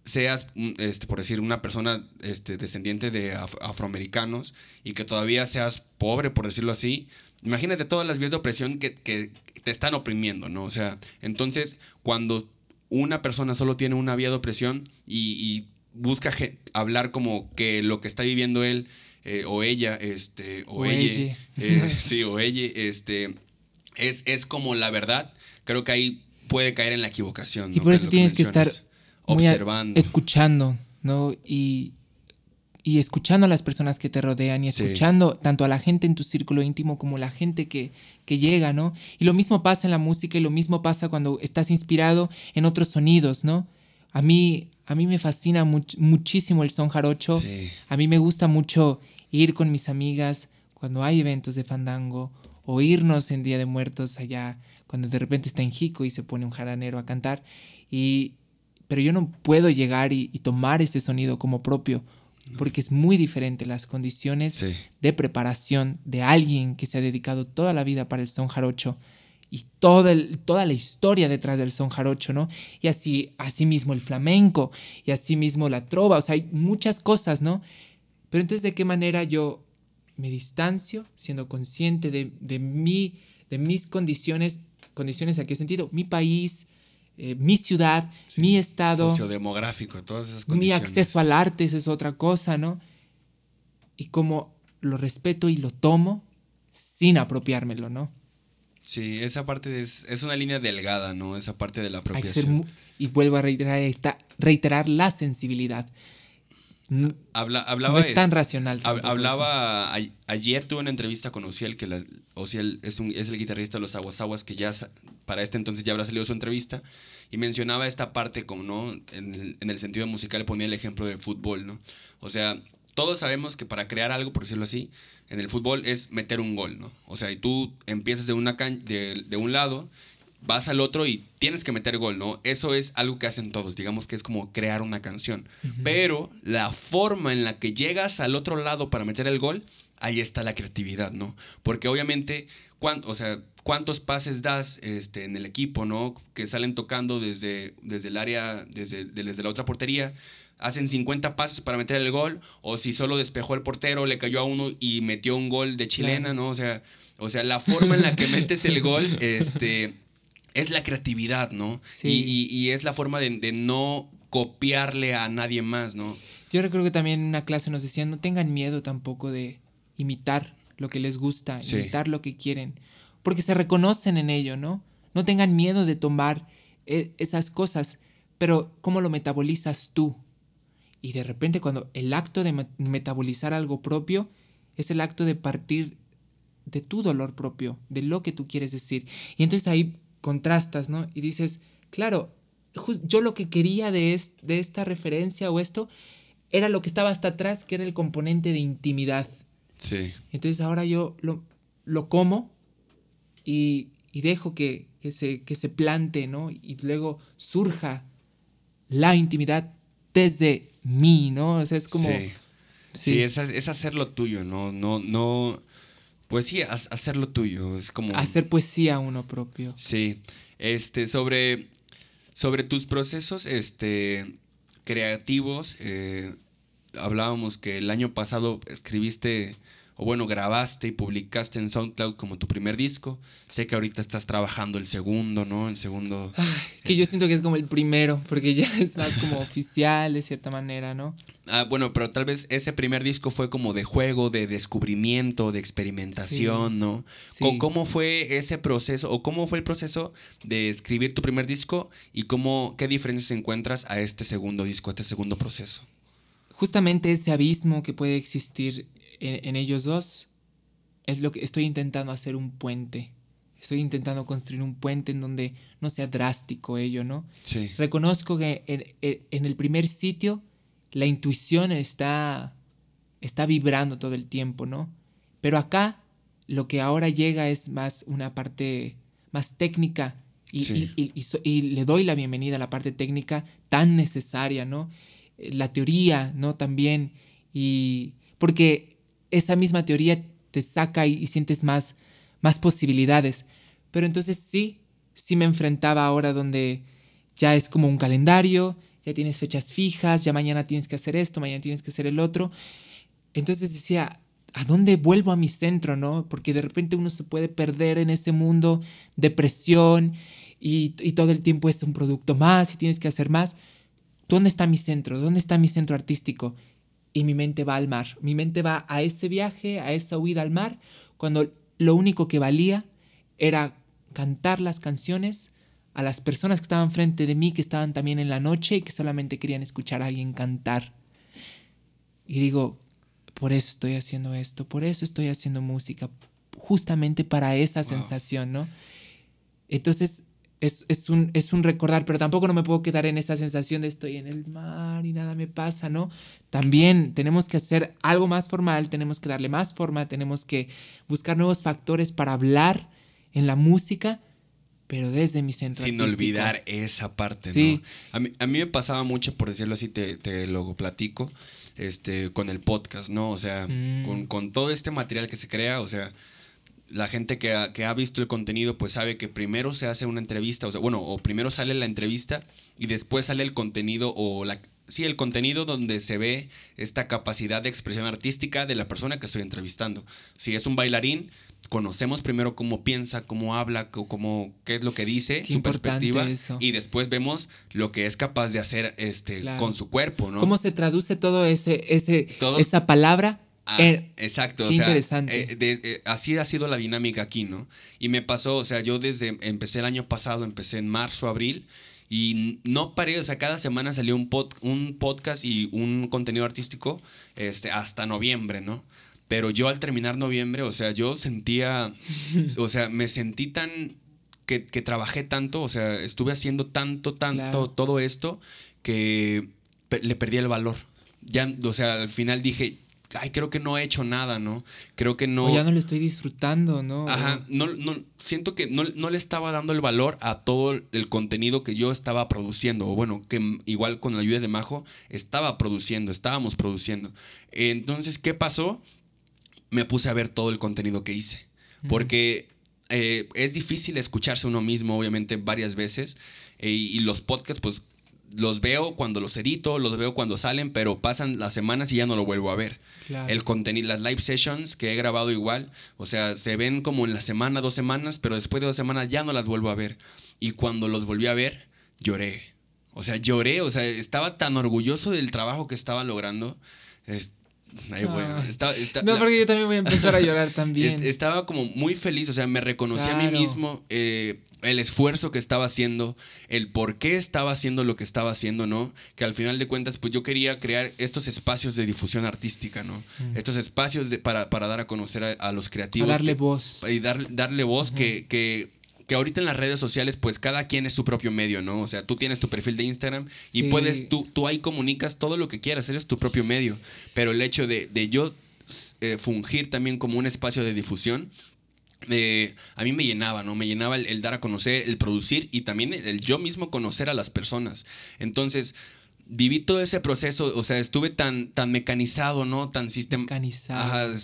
seas, mm, este, por decir, una persona este, descendiente de afroamericanos y que todavía seas pobre, por decirlo así, imagínate todas las vías de opresión que, te están oprimiendo, ¿no? O sea, entonces, cuando una persona solo tiene una vía de opresión y, busca hablar como que lo que está viviendo él eh, o ella, este, o, ella, eh, [LAUGHS] sí, o ella, este, es, es como la verdad, creo que ahí puede caer en la equivocación. Y por eso tienes que estar observando. escuchando, ¿no? Y, y, escuchando a las personas que te rodean y escuchando tanto a la gente en tu círculo íntimo como la gente que, que llega, ¿no? Y lo mismo pasa en la música y lo mismo pasa cuando estás inspirado en otros sonidos, ¿no? A mí, a mí me fascina muchísimo el son jarocho. A mí me gusta mucho ir con mis amigas cuando hay eventos de fandango o irnos en Día de Muertos allá cuando de repente está en Jico y se pone un jaranero a cantar. Y, pero yo no puedo llegar y, tomar ese sonido como propio, porque es muy diferente las condiciones de preparación de alguien que se ha dedicado toda la vida para el son jarocho y toda, toda la historia detrás del son jarocho, ¿no? Y así, así mismo el flamenco y así mismo la trova, o sea, hay muchas cosas, ¿no? Pero entonces, ¿de qué manera yo me distancio siendo consciente de, de, mi, de mis condiciones? ¿Condiciones a qué sentido? Mi país, eh, mi ciudad, mi estado. Sociodemográfico, todas esas condiciones. Mi acceso al arte, esa es otra cosa, ¿no? Y como lo respeto y lo tomo sin apropiármelo, ¿no? Sí, esa parte es, es una línea delgada, ¿no? Esa parte de la apropiación. y vuelvo a reiterar, esta, reiterar la sensibilidad. Habla, hablaba no es tan racional. Hablaba, ayer tuve una entrevista con Ociel, que la, Ociel es, un, es el guitarrista de los Aguas que ya para este entonces ya habrá salido su entrevista, y mencionaba esta parte como, ¿no? En el, en el sentido musical ponía el ejemplo del fútbol, ¿no? O sea, todos sabemos que para crear algo, por decirlo así, en el fútbol es meter un gol, ¿no? O sea, y tú empiezas de, una de, de un lado vas al otro y tienes que meter gol, ¿no? Eso es algo que hacen todos, digamos que es como crear una canción. Pero la forma en la que llegas al otro lado para meter el gol, ahí está la creatividad, ¿no? Porque obviamente, o sea, cuántos pases das este, en el equipo, ¿no? Que salen tocando desde, desde el área, desde, desde la otra portería, hacen 50 pases para meter el gol, o si solo despejó el portero, le cayó a uno y metió un gol de chilena, ¿no? O sea, o sea, la forma en la que metes el gol, [LAUGHS] este es la creatividad, ¿no? Sí. Y, es la forma de, no copiarle a nadie más, ¿no? Yo recuerdo que también en una clase nos decían, no tengan miedo tampoco de imitar lo que les gusta, imitar lo que quieren, porque se reconocen en ello, ¿no? No tengan miedo de tomar e, esas cosas, pero ¿cómo lo metabolizas tú? Y de repente cuando el acto de metabolizar algo propio es el acto de partir de tu dolor propio, de lo que tú quieres decir. Y entonces ahí contrastas, ¿no? Y dices, claro, yo lo que quería de, de esta referencia o esto era lo que estaba hasta atrás, que era el componente de intimidad. Sí. Entonces ahora yo lo, lo como y, dejo que, se, que se plante, ¿no? Y luego surja la intimidad desde mí, ¿no? O sea, es como... Sí, sí. es, es, hacer lo tuyo, ¿no? No, no, pues sí, hacer lo tuyo, es como... Hacer poesía uno propio. Sí, este, sobre, sobre tus procesos, este, creativos, eh, hablábamos que el año pasado escribiste o bueno, grabaste y publicaste en SoundCloud como tu primer disco. Sé que ahorita estás trabajando el segundo, ¿no? El segundo... que yo siento que es como el primero, porque ya es más como oficial de cierta manera, ¿no? Ah, bueno, pero tal vez ese primer disco fue como de juego, de descubrimiento, de experimentación, ¿no? Sí. ¿Cómo fue ese proceso o cómo fue el proceso de escribir tu primer disco y cómo, qué diferencias encuentras a este segundo disco, a este segundo proceso? Justamente ese abismo que puede existir en, ellos dos es lo que estoy intentando hacer un puente. Estoy intentando construir un puente en donde no sea drástico ello, ¿no? Sí. Reconozco que en, el primer sitio la intuición está, está vibrando todo el tiempo, ¿no? Pero acá lo que ahora llega es más una parte más técnica y, y, le doy la bienvenida a la parte técnica tan necesaria, ¿no? La teoría, ¿no? También. Y porque esa misma teoría te saca y, sientes más, más posibilidades. Pero entonces sí, sí me enfrentaba ahora donde ya es como un calendario, ya tienes fechas fijas, ya mañana tienes que hacer esto, mañana tienes que hacer el otro. Entonces decía, ¿a dónde vuelvo a mi centro, no? Porque de repente uno se puede perder en ese mundo de presión y, y todo el tiempo es un producto más y tienes que hacer más. ¿Dónde está mi centro? ¿Dónde está mi centro artístico? Y mi mente va al mar. Mi mente va a ese viaje, a esa huida al mar, cuando lo único que valía era cantar las canciones a las personas que estaban frente de mí, que estaban también en la noche y que solamente querían escuchar a alguien cantar. Y digo, por eso estoy haciendo esto, por eso estoy haciendo música, justamente para esa sensación, ¿no? Entonces, es, un, es un recordar, pero tampoco no me puedo quedar en esa sensación de estoy en el mar y nada me pasa, ¿no? También tenemos que hacer algo más formal, tenemos que darle más forma, tenemos que buscar nuevos factores para hablar en la música, pero desde mi centro. Sin olvidar esa parte, ¿no? A mí, a mí, me pasaba mucho, por decirlo así, te, te lo platico, este, con el podcast, ¿no? O sea, mm. con, con todo este material que se crea, o sea la gente que ha, que ha, visto el contenido pues sabe que primero se hace una entrevista, o sea, bueno, o primero sale la entrevista y después sale el contenido o la, sí, el contenido donde se ve esta capacidad de expresión artística de la persona que estoy entrevistando. Si es un bailarín, conocemos primero cómo piensa, cómo habla, cómo, qué es lo que dice, su perspectiva. Y después vemos lo que es capaz de hacer este, con su cuerpo, ¿no? ¿Cómo se traduce todo ese, ese esa palabra Ah, exacto. Qué interesante. Eh, eh, así ha sido la dinámica aquí, ¿no? Y me pasó, o sea, yo desde, empecé el año pasado, empecé en marzo, abril, y no paré, o sea, cada semana salió un, un podcast y un contenido artístico este, hasta noviembre, ¿no? Pero yo al terminar noviembre, o sea, yo sentía, o sea, me sentí tan, que, trabajé tanto, o sea, estuve haciendo tanto, tanto, todo esto, que le perdí el valor. Ya, o sea, al final dije, ay, creo que no he hecho nada, ¿no? Creo que no... O ya no lo estoy disfrutando, ¿no? Ajá, no, no, siento que no, le estaba dando el valor a todo el contenido que yo estaba produciendo, o bueno, que igual con la ayuda de Majo estaba produciendo, estábamos produciendo. Entonces, ¿qué pasó? Me puse a ver todo el contenido que hice, porque eh, es difícil escucharse uno mismo, obviamente, varias veces, eh, y los podcasts, pues los veo cuando los edito, los veo cuando salen, pero pasan las semanas y ya no lo vuelvo a ver. El contenido, las live sessions que he grabado igual, o sea, se ven como en la semana, dos semanas, pero después de dos semanas ya no las vuelvo a ver. Y cuando los volví a ver, lloré. O sea, lloré, o sea, estaba tan orgulloso del trabajo que estaba logrando. Ay, bueno, no, porque yo también voy a empezar a llorar [LAUGHS] también. Estaba como muy feliz, o sea, me reconocí a mí mismo eh, el esfuerzo que estaba haciendo, el por qué estaba haciendo lo que estaba haciendo, ¿no? Que al final de cuentas, pues yo quería crear estos espacios de difusión artística, ¿no? Mm. Estos espacios de, para, para, dar a conocer a, los creativos. darle voz. Y dar, darle voz que, que que ahorita en las redes sociales, pues cada quien es su propio medio, ¿no? O sea, tú tienes tu perfil de Instagram y puedes, tú, tú ahí comunicas todo lo que quieras, eres tu propio medio. Pero el hecho de, yo eh, fungir también como un espacio de difusión, eh, a mí me llenaba, ¿no? Me llenaba el, dar a conocer, el producir y también el, yo mismo conocer a las personas. Entonces, viví todo ese proceso, o sea, estuve tan, tan mecanizado, ¿no? Tan sistema. Mecanizado.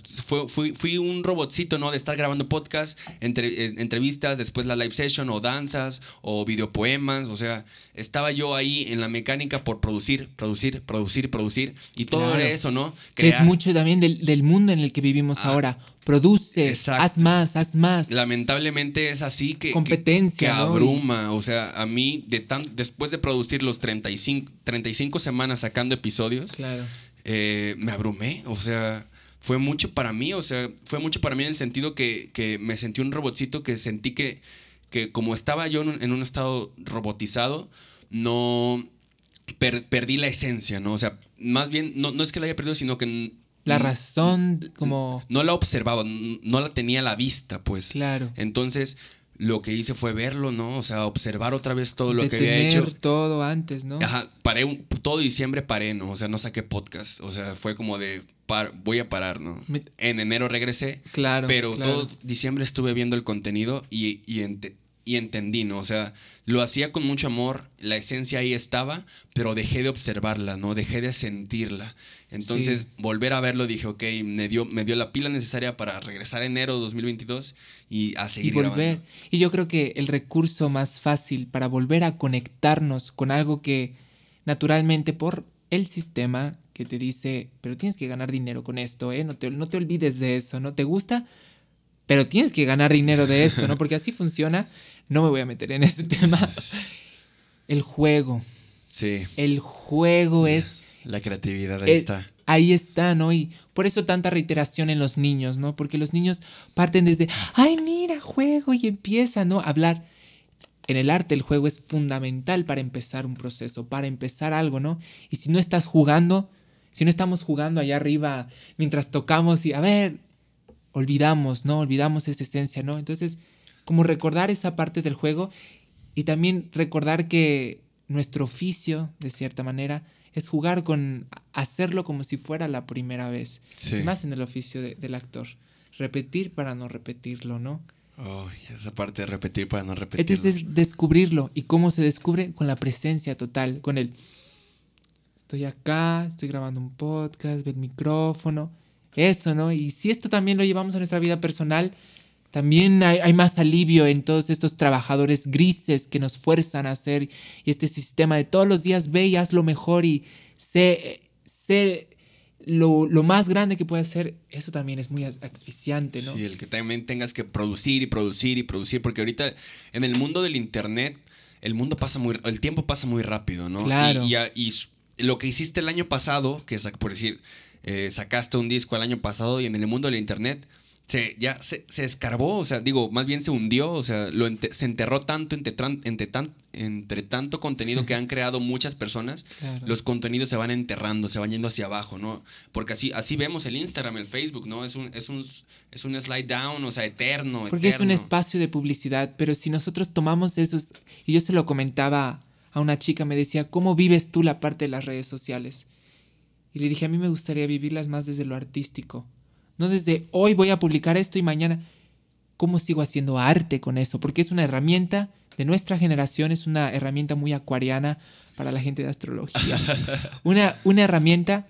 fui, fui, un robotcito, ¿no? De estar grabando podcast, entre, eh, entrevistas, después la live session, o danzas, o videopoemas, o sea, estaba yo ahí en la mecánica por producir, producir, producir, producir, y todo era eso, ¿no? Que es mucho también del, mundo en el que vivimos ah, ahora. Produce, haz más, haz más. Lamentablemente es así que. Competencia. Que, abruma, o sea, a mí, de tan, después de producir los 35, 35 cinco semanas sacando episodios, claro. Eh, me abrumé, o sea, fue mucho para mí, o sea, fue mucho para mí en el sentido que, me sentí un robotcito, que sentí que, que como estaba yo en un, estado robotizado, no perdí la esencia, ¿no? O sea, más bien, no, no es que la haya perdido, sino que... La razón, como... No la observaba, no la tenía a la vista, pues. Claro. Entonces, lo que hice fue verlo, ¿no? O sea, observar otra vez todo lo que había hecho. todo antes, ¿no? Ajá, paré, un, todo diciembre paré, ¿no? O sea, no saqué podcast. O sea, fue como de, voy a parar, ¿no? En enero regresé. Claro. Pero todo diciembre estuve viendo el contenido y, y, y entendí, ¿no? O sea, lo hacía con mucho amor, la esencia ahí estaba, pero dejé de observarla, ¿no? Dejé de sentirla. Entonces, volver a verlo, dije, ok, me dio, me dio la pila necesaria para regresar a enero de 2022 y a seguir y volver. Y yo creo que el recurso más fácil para volver a conectarnos con algo que naturalmente por el sistema que te dice, pero tienes que ganar dinero con esto, ¿eh? No te, no te olvides de eso, ¿no? ¿Te gusta? Pero tienes que ganar dinero de esto, ¿no? Porque así funciona. No me voy a meter en este [LAUGHS] tema. El juego. Sí. El juego es la creatividad ahí está. Ahí está, ¿no? Y por eso tanta reiteración en los niños, ¿no? Porque los niños parten desde, ay, mira, juego y empieza, ¿no? A hablar. En el arte el juego es fundamental para empezar un proceso, para empezar algo, ¿no? Y si no estás jugando, si no estamos jugando allá arriba mientras tocamos y, a ver, olvidamos, ¿no? Olvidamos esa esencia, ¿no? Entonces, como recordar esa parte del juego y también recordar que nuestro oficio, de cierta manera, es jugar con, hacerlo como si fuera la primera vez. Más en el oficio del actor. Repetir para no repetirlo, ¿no? Oh, esa parte de repetir para no repetirlo. Es descubrirlo. ¿Y cómo se descubre? Con la presencia total, con el... Estoy acá, estoy grabando un podcast, ve el micrófono, eso, ¿no? Y si esto también lo llevamos a nuestra vida personal, también hay, hay, más alivio en todos estos trabajadores grises que nos fuerzan a hacer y este sistema de todos los días ve y haz lo mejor y sé, sé lo, lo, más grande que puede hacer, eso también es muy asfixiante, ¿no? Sí, el que también tengas que producir y producir y producir, porque ahorita en el mundo del Internet, el mundo pasa muy, el tiempo pasa muy rápido, ¿no? Claro. Y, y, y lo que hiciste el año pasado, que es por decir, eh, sacaste un disco el año pasado y en el mundo del Internet, se, ya se, se, escarbó, o sea, digo, más bien se hundió, o sea, lo ente, se enterró tanto entre, entre, tan, entre tanto contenido que han creado muchas personas, Claro. los contenidos se van enterrando, se van yendo hacia abajo, ¿no? Porque así, así vemos el Instagram, el Facebook, ¿no? Es un, es un, es un slide down, o sea, eterno. Porque es un espacio de publicidad, pero si nosotros tomamos esos, y yo se lo comentaba a una chica, me decía, ¿cómo vives tú la parte de las redes sociales? Y le dije, a mí me gustaría vivirlas más desde lo artístico. No desde hoy voy a publicar esto y mañana, ¿cómo sigo haciendo arte con eso? Porque es una herramienta de nuestra generación, es una herramienta muy acuariana para la gente de astrología. [LAUGHS] una, una herramienta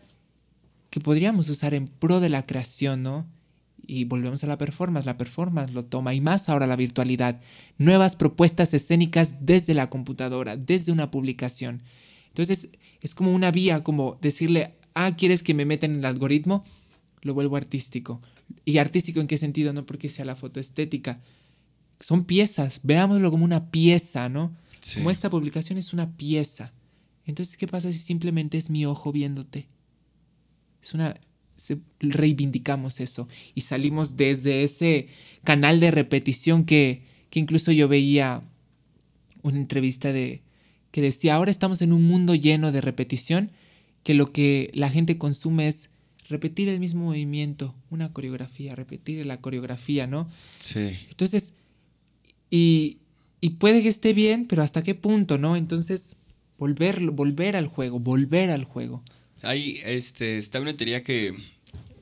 que podríamos usar en pro de la creación, ¿no? Y volvemos a la performance, la performance lo toma y más ahora la virtualidad. Nuevas propuestas escénicas desde la computadora, desde una publicación. Entonces es como una vía, como decirle, ah, ¿quieres que me meta en el algoritmo? Lo vuelvo artístico. ¿Y artístico en qué sentido? No porque sea la foto estética. Son piezas, veámoslo como una pieza, ¿no? Sí. Como esta publicación es una pieza. Entonces, ¿qué pasa si simplemente es mi ojo viéndote? Es una reivindicamos eso y salimos desde ese canal de repetición que, que incluso yo veía una entrevista de que decía, ahora estamos en un mundo lleno de repetición, que lo que la gente consume es repetir el mismo movimiento, una coreografía, repetir la coreografía, ¿no? Sí. Entonces, y, y puede que esté bien, pero ¿hasta qué punto, no? Entonces, volver, volver al juego, volver al juego. Hay, este, está una teoría que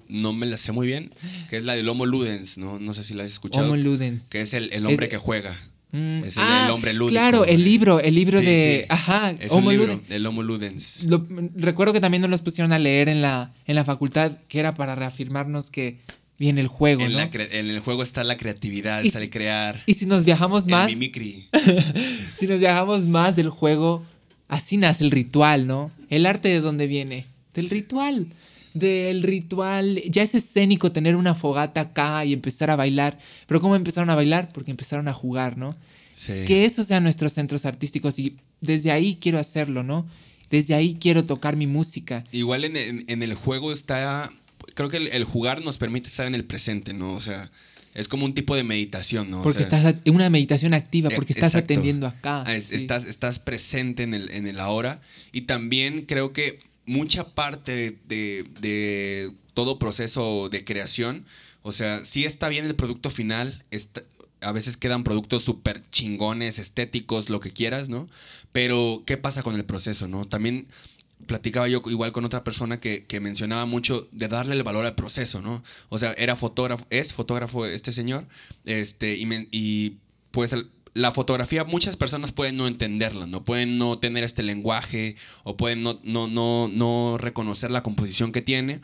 no me la sé muy bien, que es la del Homo Ludens, ¿no? No sé si la has escuchado. Homo Ludens. Que es el, el hombre Es- que juega. Mm, Es el, ah, el hombre lúdico. Claro, el libro, el libro Sí, de. sí. Ajá, Es Homo un libro, Ludens. el Homo Ludens. Lo- recuerdo que también nos los pusieron a leer en la, en la facultad, que era para reafirmarnos que viene el juego, En, ¿no? la en el juego está la creatividad, Y está si- el crear, Y si nos viajamos el más, mimicry. [LAUGHS] si nos viajamos más del juego, así nace el ritual, ¿no? El arte de dónde viene? Del ritual. Del ritual. Ya es escénico tener una fogata acá y empezar a bailar. Pero ¿cómo empezaron a bailar? Porque empezaron a jugar, ¿no? Sí. Que esos sean nuestros centros artísticos y desde ahí quiero hacerlo, ¿no? Desde ahí quiero tocar mi música. Igual en, en- en el juego está. Creo que el, el jugar nos permite estar en el presente, ¿no? O sea, es como un tipo de meditación, ¿no? O Porque sea, estás en una meditación activa, porque Eh, estás exacto. atendiendo acá. Ah, es- sí. estás, estás presente en el, en el ahora. Y también creo que mucha parte de, de- todo proceso de creación, o sea, sí está bien el producto final, está- a veces quedan productos súper chingones, estéticos, lo que quieras, ¿no? Pero, ¿qué pasa con el proceso, no? También platicaba yo igual con otra persona que, que mencionaba mucho de darle el valor al proceso, ¿no? O sea, era fotógrafo, es fotógrafo este señor, este, y, me- y pues la fotografía muchas personas pueden no entenderla, no pueden no tener este lenguaje o pueden no, no, no, no reconocer la composición que tiene,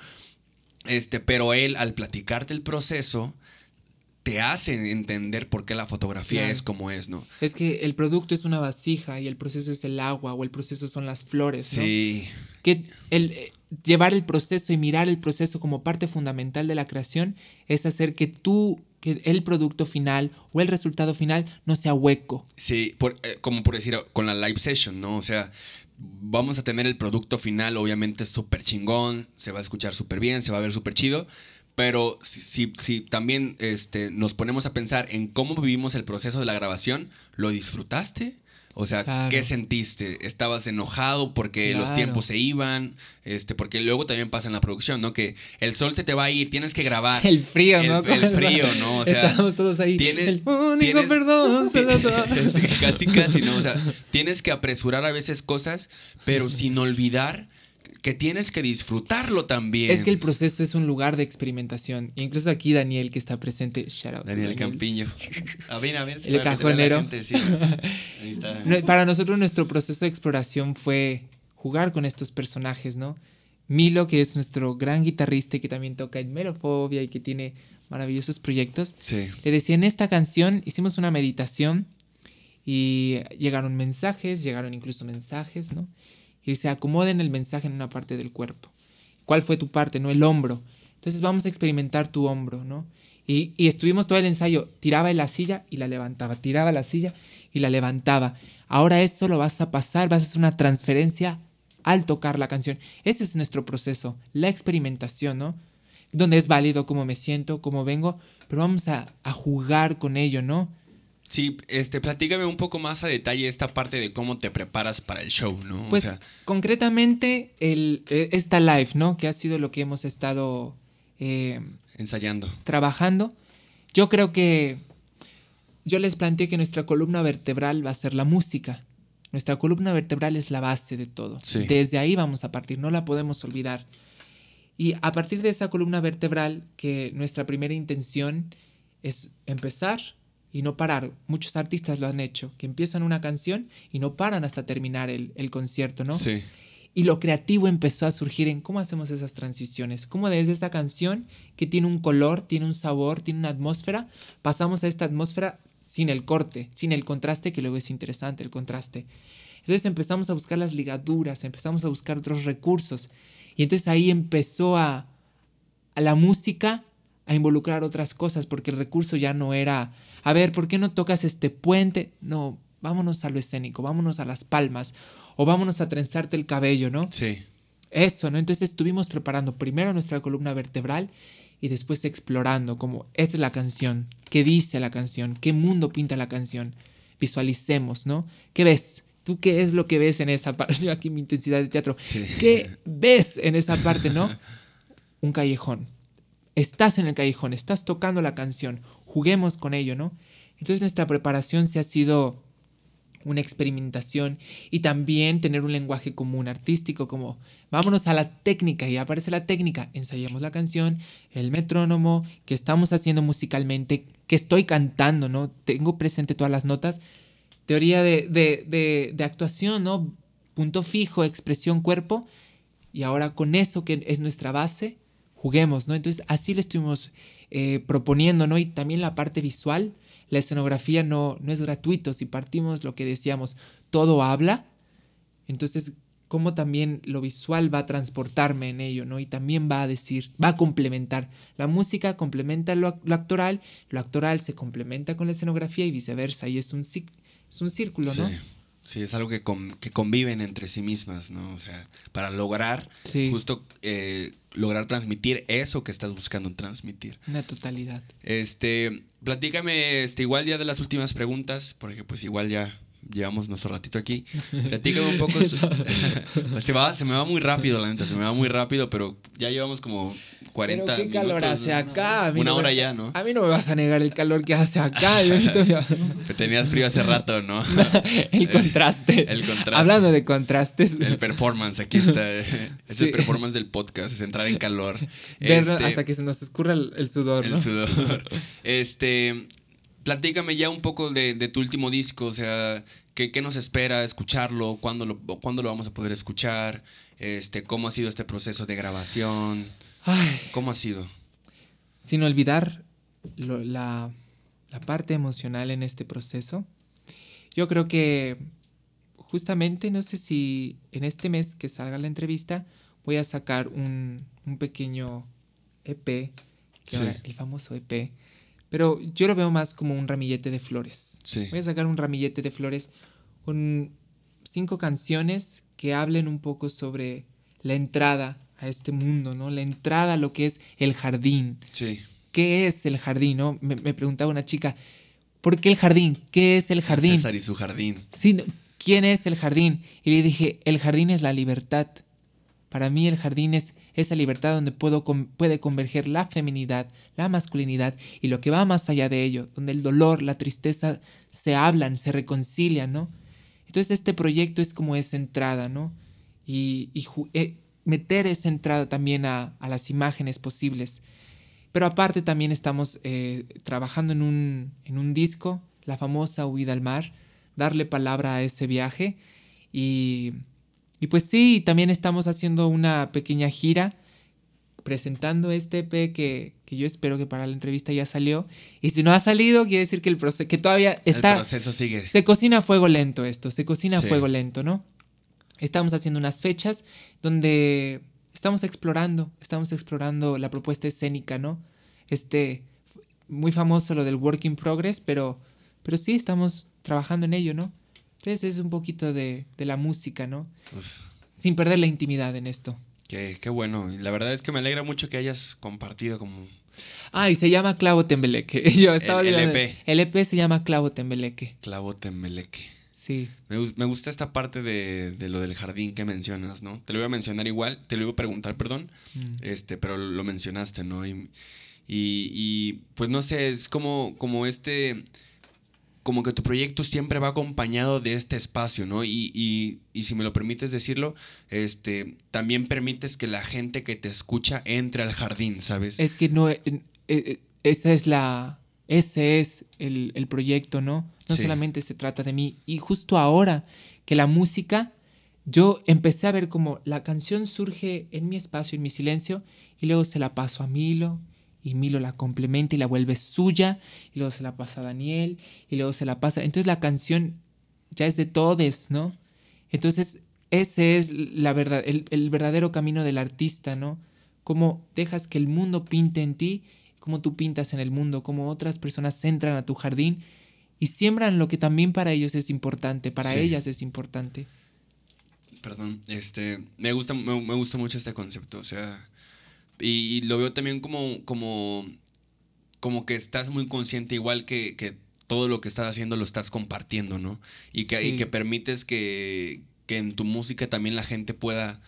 este, pero él al platicarte el proceso te hace entender por qué la fotografía Claro. es como es, ¿no? Es que el producto es una vasija y el proceso es el agua o el proceso son las flores, ¿no? Sí, Que el eh, llevar el proceso y mirar el proceso como parte fundamental de la creación es hacer que tú, que el producto final o el resultado final no sea hueco. Sí, por- eh, como por decir, con la live session, ¿no? O sea, vamos a tener el producto final, obviamente súper chingón, se va a escuchar súper bien, se va a ver súper chido, pero si, si, si también este, nos ponemos a pensar en cómo vivimos el proceso de la grabación, ¿lo disfrutaste? O sea, Claro. ¿qué sentiste? ¿Estabas enojado porque los tiempos se iban? Este, porque luego también pasa en la producción, ¿no? Que el sol se te va a ir, tienes que grabar. [LAUGHS] El frío, El- ¿no? El, frío, ¿no? O sea, Estábamos todos ahí. Tienes, el único tienes- perdón [LAUGHS] se lo da. [LAUGHS] Casi, casi, ¿no? O sea, tienes que apresurar a veces cosas, pero sin olvidar que tienes que disfrutarlo también. Es que el proceso es un lugar de experimentación. Incluso aquí Daniel, que está presente, shout out to Daniel Campiño. A ver, a ver. El cajonero. gente, sí. Ahí está. [LAUGHS] Para nosotros nuestro proceso de exploración fue jugar con estos personajes, ¿no? Milo, que es nuestro gran guitarrista y que también toca en Melofobia y que tiene maravillosos proyectos, le decía en esta canción, hicimos una meditación y llegaron mensajes, llegaron incluso mensajes, ¿no? Y se acomoden el mensaje en una parte del cuerpo. ¿Cuál fue tu parte? No el hombro. Entonces vamos a experimentar tu hombro, ¿no? Y, y estuvimos todo el ensayo, tiraba en la silla y la levantaba, tiraba la silla y la levantaba. Ahora eso lo vas a pasar, vas a hacer una transferencia al tocar la canción. Ese es nuestro proceso, la experimentación, ¿no? Donde es válido cómo me siento, cómo vengo, pero vamos a, a jugar con ello, ¿no? Sí, este, platícame un poco más a detalle esta parte de cómo te preparas para el show, ¿no? Pues, concretamente, el, e, esta live, ¿no? Que ha sido lo que hemos estado... Eh, Ensayando. Trabajando. Yo creo que... Yo les planteé que nuestra columna vertebral va a ser la música. Nuestra columna vertebral es la base de todo. Desde ahí vamos a partir, no la podemos olvidar. Y a partir de esa columna vertebral, que nuestra primera intención es empezar y no parar. Muchos artistas lo han hecho, que empiezan una canción y no paran hasta terminar el, el concierto, ¿no? Sí. Y lo creativo empezó a surgir en cómo hacemos esas transiciones, cómo desde esta canción que tiene un color, tiene un sabor, tiene una atmósfera, pasamos a esta atmósfera sin el corte, sin el contraste, que luego es interesante el contraste. Entonces empezamos a buscar las ligaduras, empezamos a buscar otros recursos. Y entonces ahí empezó a, a la música a involucrar otras cosas, porque el recurso ya no era, a ver, ¿por qué no tocas este puente? No, vámonos a lo escénico, vámonos a las palmas, o vámonos a trenzarte el cabello, ¿no? Sí. Eso, ¿no? Entonces estuvimos preparando primero nuestra columna vertebral y después explorando como esta es la canción, qué dice la canción, qué mundo pinta la canción. Visualicemos, ¿no? ¿Qué ves? ¿Tú qué es lo que ves en esa parte? [LAUGHS] Yo aquí mi intensidad de teatro. ¿Qué ves en esa parte, no? [LAUGHS] Un callejón. Estás en el callejón, estás tocando la canción. Juguemos con ello, ¿no? Entonces nuestra preparación se ha sido una experimentación y también tener un lenguaje común artístico como vámonos a la técnica y aparece la técnica, ensayamos la canción, el metrónomo, que estamos haciendo musicalmente, que estoy cantando, ¿no? Tengo presente todas las notas, teoría de, de, de, actuación, ¿no? Punto fijo, expresión, cuerpo, y ahora con eso que es nuestra base, juguemos, ¿no? Entonces así lo estuvimos eh, proponiendo, ¿no? Y también la parte visual, la escenografía no, no es gratuito. Si partimos lo que decíamos, todo habla, entonces cómo también lo visual va a transportarme en ello, ¿no? Y también va a decir, va a complementar. La música complementa lo, actoral, lo actoral se complementa con la escenografía y viceversa. Y es un, es un círculo, ¿no? Sí, es algo que, que, conviven entre sí mismas, ¿no? O sea, para lograr justo eh, lograr transmitir eso que estás buscando transmitir. Una totalidad. Este, platícame, este, igual ya de las últimas preguntas, porque pues igual ya llevamos nuestro ratito aquí. [LAUGHS] Platícame un poco. se, va, se me va muy rápido, la neta, se me va muy rápido, pero ya llevamos como 40 Pero qué calor hace acá. Una hora ya, ¿no? A mí no me vas a negar el calor que hace acá. Yo [LAUGHS] que tenías frío hace rato, [LAUGHS] ¿no? el contraste. El contraste. Hablando de contrastes. El performance, aquí está. Es el performance del podcast, es entrar en calor. Este, hasta que se nos escurra el, sudor, ¿no? El sudor. Este, platícame ya un poco de, tu último disco, o sea, ¿qué, nos espera escucharlo? ¿Cuándo lo, ¿Cuándo lo vamos a poder escuchar? Este, ¿Cómo ha sido este proceso de grabación? ¿Cómo ha sido? Sin olvidar la, la parte emocional en este proceso, yo creo que justamente, no sé si en este mes que salga la entrevista, voy a sacar un, un pequeño EP, el famoso EP, pero yo lo veo más como un ramillete de flores. Voy a sacar un ramillete de flores con cinco canciones que hablen un poco sobre la entrada a este mundo, ¿no? La entrada a lo que es el jardín. Sí. ¿Qué es el jardín, no? Me, preguntaba una chica, ¿por qué el jardín? ¿Qué es el jardín? César y su jardín. Sí, ¿quién es el jardín? Y le dije, el jardín es la libertad. Para mí el jardín es esa libertad donde puedo, puede converger la feminidad, la masculinidad y lo que va más allá de ello, donde el dolor, la tristeza se hablan, se reconcilian, ¿no? Entonces este proyecto es como esa entrada, ¿no? Y, eh, meter esa entrada también a, las imágenes posibles. Pero aparte también estamos eh, trabajando en un, en un disco, la famosa Huida al Mar, darle palabra a ese viaje y y pues sí, también estamos haciendo una pequeña gira presentando este EP que, que, yo espero que para la entrevista ya salió. Y si no ha salido, quiere decir que el proceso, que todavía está... El proceso sigue. Se cocina a fuego lento esto, se cocina a fuego lento, ¿no? Estamos haciendo unas fechas donde estamos explorando, estamos explorando la propuesta escénica, ¿no? Este, muy famoso lo del work in progress, pero, pero sí estamos trabajando en ello, ¿no? Entonces es un poquito de, de la música, ¿no? Pues Sin perder la intimidad en esto. Qué, qué bueno. La verdad es que me alegra mucho que hayas compartido como... Ah, y se llama Clavo Tembeleque. [LAUGHS] Yo estaba el, el EP. El EP se llama Clavo Tembeleque. Clavo Tembeleque. Sí. Me, me, gusta esta parte de, de, lo del jardín que mencionas, ¿no? Te lo iba a mencionar igual, te lo iba a preguntar, perdón, mm. este, pero lo mencionaste, ¿no? Y, y, y, pues no sé, es como, como este como que tu proyecto siempre va acompañado de este espacio, ¿no? Y, y, y, si me lo permites decirlo, este, también permites que la gente que te escucha entre al jardín, ¿sabes? Es que no, eh, eh, esa es la, ese es el, el proyecto, ¿no? No solamente se trata de mí. Y justo ahora que la música, yo empecé a ver como la canción surge en mi espacio, en mi silencio, y luego se la paso a Milo, y Milo la complementa y la vuelve suya, y luego se la pasa a Daniel, y luego se la pasa. Entonces la canción ya es de todes, ¿no? Entonces ese es la verdad, el, el verdadero camino del artista, ¿no? Cómo dejas que el mundo pinte en ti, cómo tú pintas en el mundo, cómo otras personas entran a tu jardín y siembran lo que también para ellos es importante, para ellas es importante. Perdón, este, me gusta, me, me gusta mucho este concepto, o sea, y, lo veo también como, como, como que estás muy consciente, igual que, que todo lo que estás haciendo lo estás compartiendo, ¿no? Y que, y que permites que, que, en tu música también la gente pueda,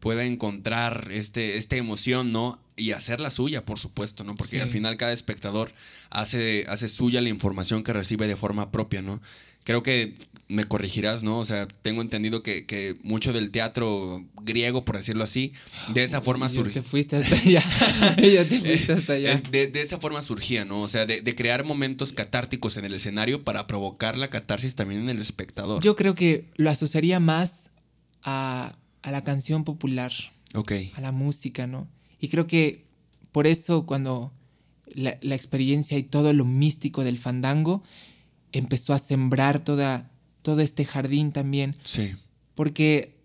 pueda encontrar este, esta emoción, ¿no? Y hacerla suya, por supuesto, ¿no? Porque al final cada espectador hace, hace suya la información que recibe de forma propia, ¿no? Creo que me corregirás, ¿no? O sea, tengo entendido que, mucho del teatro griego, por decirlo así, de esa forma surgía. te fuiste hasta allá. [LAUGHS] ya te fuiste hasta allá. De, esa forma surgía, ¿no? O sea, de, crear momentos catárticos en el escenario para provocar la catarsis también en el espectador. Yo creo que lo asociaría más a, la canción popular. Ok. A la música, ¿no? Y creo que por eso cuando la, la experiencia y todo lo místico del fandango empezó a sembrar toda todo este jardín también. Sí. Porque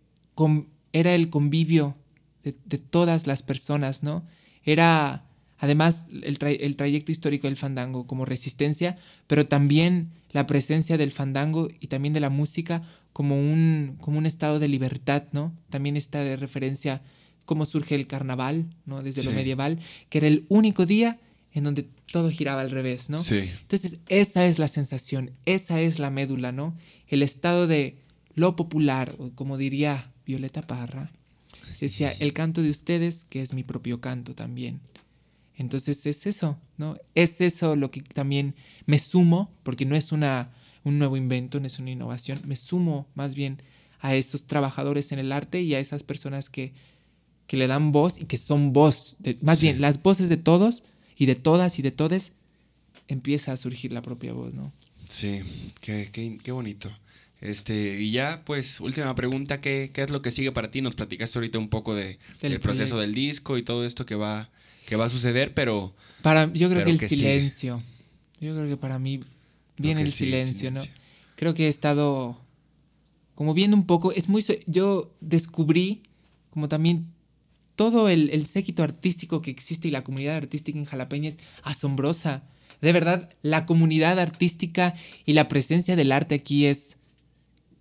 era el convivio de, todas las personas, ¿no? Era además el, el, trayecto histórico del fandango como resistencia, pero también la presencia del fandango y también de la música como un, como un estado de libertad, ¿no? También está de referencia cómo surge el carnaval, ¿no? Desde lo medieval, que era el único día en donde todo giraba al revés, ¿no? Sí. Entonces, esa es la sensación, esa es la médula, ¿no? El estado de lo popular, o como diría Violeta Parra, decía, el canto de ustedes, que es mi propio canto también. Entonces es eso, ¿no? Es eso lo que también me sumo, porque no es una, un nuevo invento, no es una innovación, me sumo más bien a esos trabajadores en el arte y a esas personas que, que le dan voz y que son voz, más bien las voces de todos y de todas y de todes empieza a surgir la propia voz, ¿no? Sí, qué, qué, qué bonito. Este, y ya, pues, última pregunta, ¿qué, ¿qué, es lo que sigue para ti? Nos platicaste ahorita un poco de, del, proceso del disco y todo esto que va, que va a suceder, pero... Para, yo creo que el silencio. Yo creo que para mí viene el, silencio, ¿no? Creo que he estado como viendo un poco, es muy... Yo descubrí como también todo el, séquito artístico que existe y la comunidad artística en Jalapeña es asombrosa. De verdad, la comunidad artística y la presencia del arte aquí es,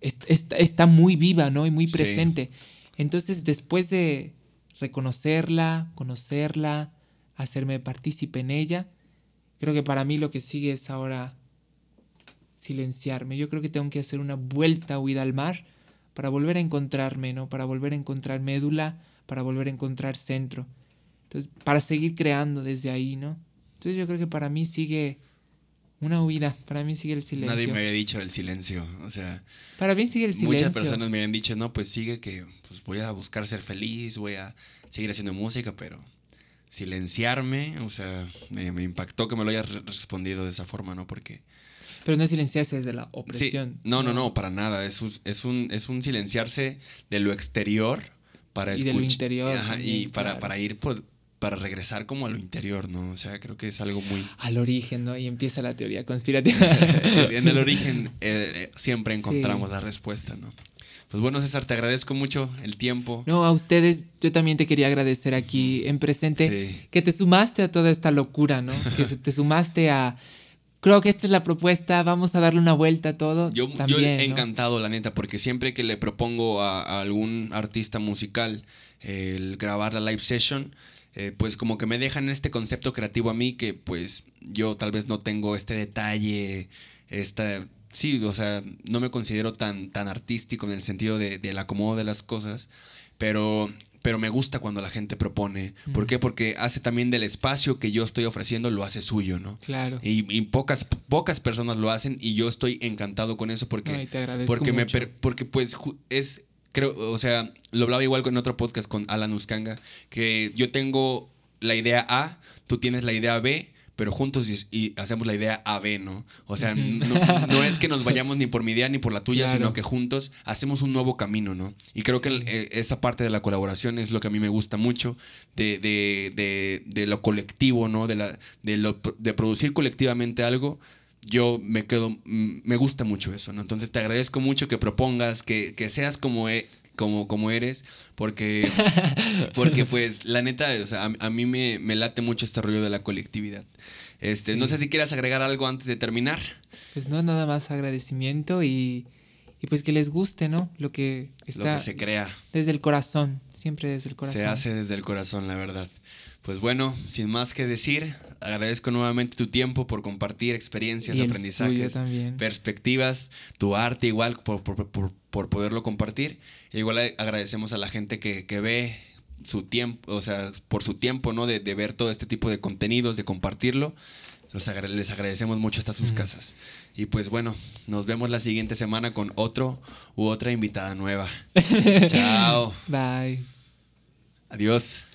está muy viva, ¿no? Y muy presente. Entonces, después de reconocerla, conocerla, hacerme partícipe en ella, creo que para mí lo que sigue es ahora silenciarme. Yo creo que tengo que hacer una vuelta huida al mar para volver a encontrarme, ¿no? Para volver a encontrar médula, para volver a encontrar centro. Entonces, para seguir creando desde ahí, ¿no? Entonces yo creo que para mí sigue una huida, para mí sigue el silencio. Nadie me había dicho el silencio, o sea... Para mí sigue el silencio. Muchas personas me habían dicho, no, pues sigue que pues voy a buscar ser feliz, voy a seguir haciendo música, pero silenciarme, o sea, me, me impactó que me lo hayas respondido de esa forma, ¿no? Porque Pero no es silenciarse desde la opresión. No, no, no, para nada. Es un, es un, es un silenciarse de lo exterior para Y de lo interior Ajá, y para, claro. para ir por- para regresar como a lo interior, ¿no? O sea, creo que es algo muy Al origen, ¿no? Y empieza la teoría conspirativa. [LAUGHS] en el origen eh, eh, siempre Sí. encontramos la respuesta, ¿no? Pues bueno, César, te agradezco mucho el tiempo. No, a ustedes, yo también te quería agradecer aquí en presente Sí. que te sumaste a toda esta locura, ¿no? Que te sumaste a. Creo que esta es la propuesta, vamos a darle una vuelta a todo. Yo, yo también, ¿no? encantado, la neta, porque siempre que le propongo a, a algún artista musical eh, el grabar la live session, eh, pues como que me dejan este concepto creativo a mí que pues yo tal vez no tengo este detalle, esta... Sí, o sea, no me considero tan, tan artístico en el sentido de, del acomodo de las cosas, pero, pero me gusta cuando la gente propone. ¿Por qué? Porque hace también del espacio que yo estoy ofreciendo, lo hace suyo, ¿no? Claro. Y, y pocas, pocas personas lo hacen y yo estoy encantado con eso porque, Ay, te agradezco porque, me mucho. porque pues es, creo, o sea, lo hablaba igual con otro podcast con Alan Uskanga, que yo tengo la idea A, tú tienes la idea B, pero juntos y, y hacemos la idea AB, ¿no? O sea, no, no es que nos vayamos ni por mi idea ni por la tuya, Claro. sino que juntos hacemos un nuevo camino, ¿no? Y creo que el- eh, esa parte de la colaboración es lo que a mí me gusta mucho, de, de, de, de lo colectivo, ¿no? De, la, de, lo, de producir colectivamente algo. Yo me quedo, me gusta mucho eso, ¿no? Entonces te agradezco mucho que propongas, que, que seas como, e- como, como eres, porque, [LAUGHS] porque pues la neta, o sea, a, a mí me, me late mucho este rollo de la colectividad. Este, No sé si quieras agregar algo antes de terminar. Pues no, nada más agradecimiento y, y pues que les guste, ¿no? Lo que Lo está que se crea. desde el corazón, siempre desde el corazón. Se hace desde el corazón, la verdad. Pues bueno, sin más que decir, agradezco nuevamente tu tiempo por compartir experiencias, Y aprendizajes, perspectivas, tu arte igual por, por- por- por poderlo compartir. E igual agradecemos a la gente que, que ve su tiempo, o sea, por su tiempo, ¿no? De, de ver todo este tipo de contenidos, de compartirlo. Los agra- les agradecemos mucho hasta sus casas. Y pues bueno, nos vemos la siguiente semana con otro u otra invitada nueva. [LAUGHS] Chao. Bye. Adiós.